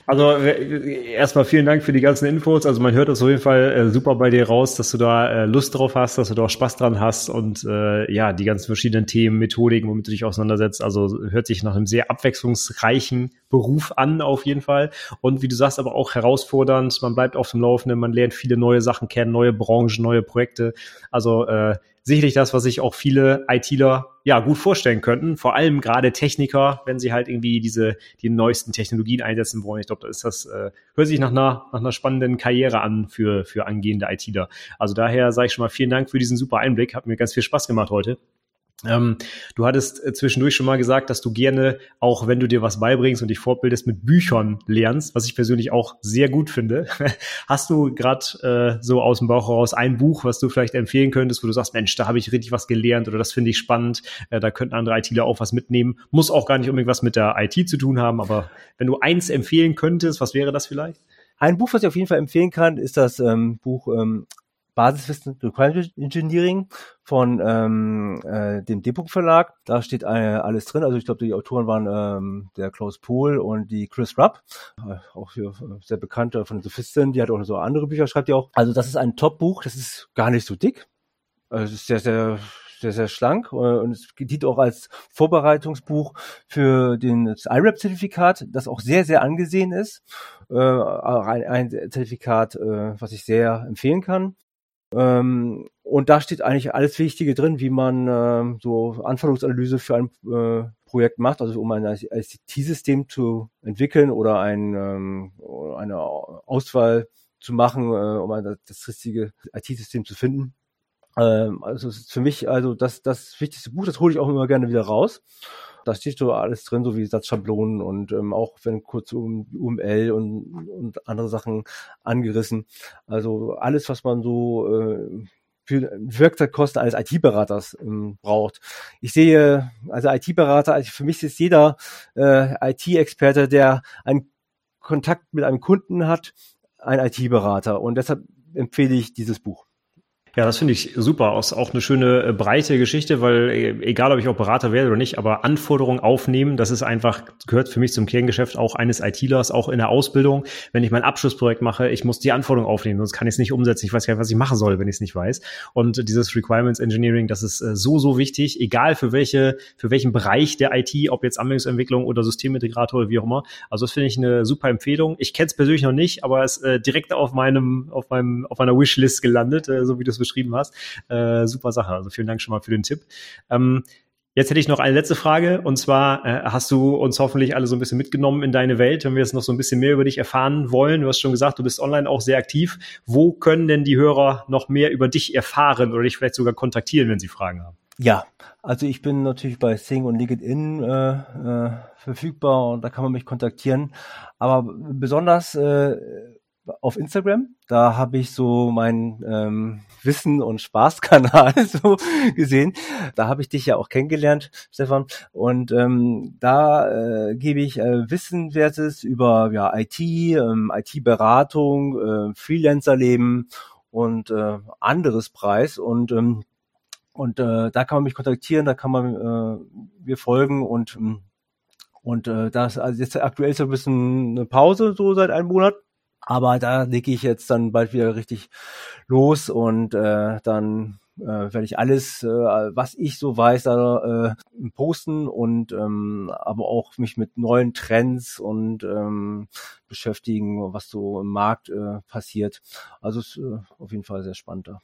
Also erstmal vielen Dank für die ganzen Infos. Also man hört das auf jeden Fall äh, super bei dir raus, dass du da äh, Lust drauf hast, dass du da auch Spaß dran hast und äh, ja, die ganzen verschiedenen Themen, Methodiken, womit du dich auseinandersetzt. Also hört sich nach einem sehr abwechslungsreichen Beruf an, auf jeden Fall. Und wie du sagst, aber auch herausfordernd. Man bleibt auf dem Laufenden, man lernt viele neue Sachen kennen, neue Branchen, neue Projekte. Also äh, sicherlich das, was sich auch viele ITler ja gut vorstellen könnten. Vor allem gerade Techniker, wenn sie halt irgendwie diese die neuesten Technologien einsetzen wollen. Ich glaube, da ist das äh, hört sich nach einer nach einer spannenden Karriere an für für angehende ITler. Also daher sage ich schon mal vielen Dank für diesen super Einblick. Hat mir ganz viel Spaß gemacht heute. Ähm, du hattest äh, zwischendurch schon mal gesagt, dass du gerne, auch wenn du dir was beibringst und dich fortbildest, mit Büchern lernst, was ich persönlich auch sehr gut finde. *laughs* Hast du gerade äh, so aus dem Bauch heraus ein Buch, was du vielleicht empfehlen könntest, wo du sagst, Mensch, da habe ich richtig was gelernt oder das finde ich spannend, äh, da könnten andere ITler auch was mitnehmen. Muss auch gar nicht unbedingt was mit der IT zu tun haben, aber wenn du eins empfehlen könntest, was wäre das vielleicht? Ein Buch, was ich auf jeden Fall empfehlen kann, ist das ähm, Buch ähm, Basiswissen Requirement Engineering von ähm, äh, dem Depot Verlag. Da steht äh, alles drin. Also ich glaube, die Autoren waren ähm, der Klaus Pohl und die Chris Rupp, äh, auch hier äh, sehr bekannter von Sophistin. Die hat auch so andere Bücher, schreibt die auch. Also das ist ein Top-Buch. Das ist gar nicht so dick. Also es ist sehr, sehr sehr, sehr schlank äh, und es dient auch als Vorbereitungsbuch für den, IRAP-Zertifikat, das auch sehr, sehr angesehen ist. Äh, ein, ein Zertifikat, äh, was ich sehr empfehlen kann. Ähm, und da steht eigentlich alles Wichtige drin, wie man ähm, so Anforderungsanalyse für ein äh, Projekt macht, also um ein ICT-System zu entwickeln oder ein, ähm, eine Auswahl zu machen, äh, um ein, das richtige IT-System zu finden. Ähm, also es ist für mich also das, das wichtigste Buch, das hole ich auch immer gerne wieder raus. Da steht so alles drin, so wie Satzschablonen und ähm, auch wenn kurz um UML und, und andere Sachen angerissen. Also alles, was man so äh, für Werkzeugkosten eines IT-Beraters ähm, braucht. Ich sehe, also IT-Berater, also für mich ist jeder äh, IT-Experte, der einen Kontakt mit einem Kunden hat, ein IT-Berater. Und deshalb empfehle ich dieses Buch. Ja, das finde ich super. Ist auch eine schöne äh, breite Geschichte, weil äh, egal, ob ich auch Berater werde oder nicht, aber Anforderungen aufnehmen, das ist einfach, gehört für mich zum Kerngeschäft auch eines ITlers, auch in der Ausbildung. Wenn ich mein Abschlussprojekt mache, ich muss die Anforderungen aufnehmen, sonst kann ich es nicht umsetzen. Ich weiß gar nicht, was ich machen soll, wenn ich es nicht weiß. Und dieses Requirements Engineering, das ist äh, so, so wichtig, egal für welche, für welchen Bereich der IT, ob jetzt Anwendungsentwicklung oder Systemintegrator oder wie auch immer. Also das finde ich eine super Empfehlung. Ich kenne es persönlich noch nicht, aber es ist äh, direkt auf meinem, auf meinem, auf meiner Wishlist gelandet, äh, so wie du es beschrieben hast. Äh, super Sache. Also vielen Dank schon mal für den Tipp. Ähm, Jetzt hätte ich noch eine letzte Frage und zwar äh, hast du uns hoffentlich alle so ein bisschen mitgenommen in deine Welt, wenn wir jetzt noch so ein bisschen mehr über dich erfahren wollen. Du hast schon gesagt, du bist online auch sehr aktiv. Wo können denn die Hörer noch mehr über dich erfahren oder dich vielleicht sogar kontaktieren, wenn sie Fragen haben? Ja, also ich bin natürlich bei Sing und LinkedIn äh, äh, verfügbar und da kann man mich kontaktieren. Aber besonders äh, auf Instagram. Da habe ich so mein ähm, Wissen- und Spaßkanal *laughs* so gesehen. Da habe ich dich ja auch kennengelernt, Stefan. Und ähm, da äh, gebe ich äh, Wissenwertes über ja, IT, ähm, IT-Beratung, äh, Freelancer-Leben und äh, anderes Preis. Und ähm, und äh, da kann man mich kontaktieren, da kann man äh, mir folgen und und äh, das also jetzt aktuell ist so ein bisschen eine Pause so seit einem Monat aber da lege ich jetzt dann bald wieder richtig los und äh, dann äh, werde ich alles, äh, was ich so weiß, da äh, posten und ähm, aber auch mich mit neuen Trends und ähm, beschäftigen, was so im Markt äh, passiert. Also ist äh, auf jeden Fall sehr spannend da.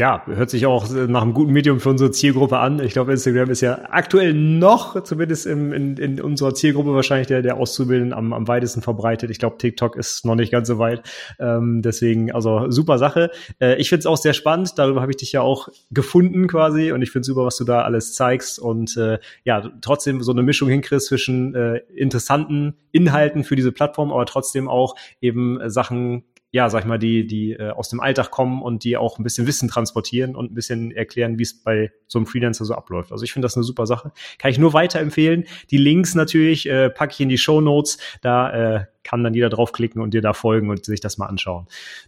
Ja, hört sich auch nach einem guten Medium für unsere Zielgruppe an. Ich glaube, Instagram ist ja aktuell noch, zumindest im, in, in unserer Zielgruppe wahrscheinlich der, der Auszubildenden am, am weitesten verbreitet. Ich glaube, TikTok ist noch nicht ganz so weit. Ähm, deswegen, also super Sache. Äh, ich finde es auch sehr spannend. Darüber habe ich dich ja auch gefunden quasi und ich finde super, was du da alles zeigst und äh, ja, trotzdem so eine Mischung hinkriegst zwischen äh, interessanten Inhalten für diese Plattform, aber trotzdem auch eben Sachen ja, sag ich mal, die, die äh, aus dem Alltag kommen und die auch ein bisschen Wissen transportieren und ein bisschen erklären, wie es bei so einem Freelancer so abläuft. Also ich finde das eine super Sache. Kann ich nur weiterempfehlen. Die Links natürlich äh, packe ich in die Show Notes. Da äh, kann dann jeder draufklicken und dir da folgen und sich das mal anschauen.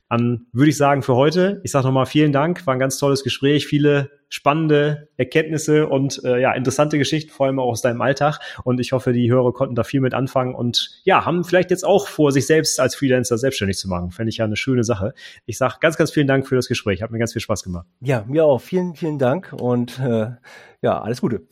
Dann würde ich sagen für heute, ich sage nochmal vielen Dank, war ein ganz tolles Gespräch, viele spannende Erkenntnisse und äh, ja, interessante Geschichten, vor allem auch aus deinem Alltag. Und ich hoffe, die Hörer konnten da viel mit anfangen und ja, haben vielleicht jetzt auch vor, sich selbst als Freelancer selbstständig zu machen. Fände ich ja eine schöne Sache. Ich sage ganz, ganz vielen Dank für das Gespräch. Hat mir ganz viel Spaß gemacht. Ja, mir auch. Vielen, vielen Dank und äh, ja, alles Gute.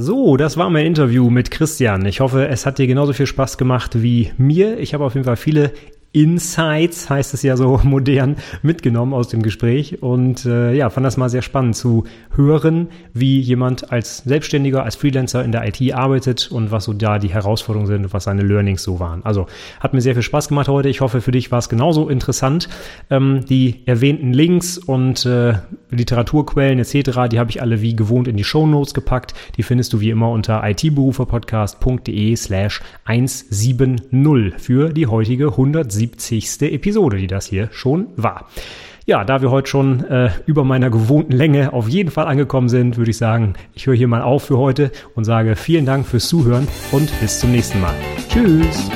So, das war mein Interview mit Christian. Ich hoffe, es hat dir genauso viel Spaß gemacht wie mir. Ich habe auf jeden Fall viele Insights, heißt es ja so *laughs* modern, mitgenommen aus dem Gespräch und äh, ja, fand das mal sehr spannend zu hören, wie jemand als Selbstständiger, als Freelancer in der IT arbeitet und was so da die Herausforderungen sind und was seine Learnings so waren. Also hat mir sehr viel Spaß gemacht heute. Ich hoffe, für dich war es genauso interessant. Ähm, die erwähnten Links und äh, Literaturquellen etc., die habe ich alle wie gewohnt in die Show Notes gepackt. Die findest du wie immer unter itberuferpodcast.de slash 170 für die heutige 170 70. Episode, die das hier schon war. Ja, da wir heute schon äh, über meiner gewohnten Länge auf jeden Fall angekommen sind, würde ich sagen, ich höre hier mal auf für heute und sage vielen Dank fürs Zuhören und bis zum nächsten Mal. Tschüss!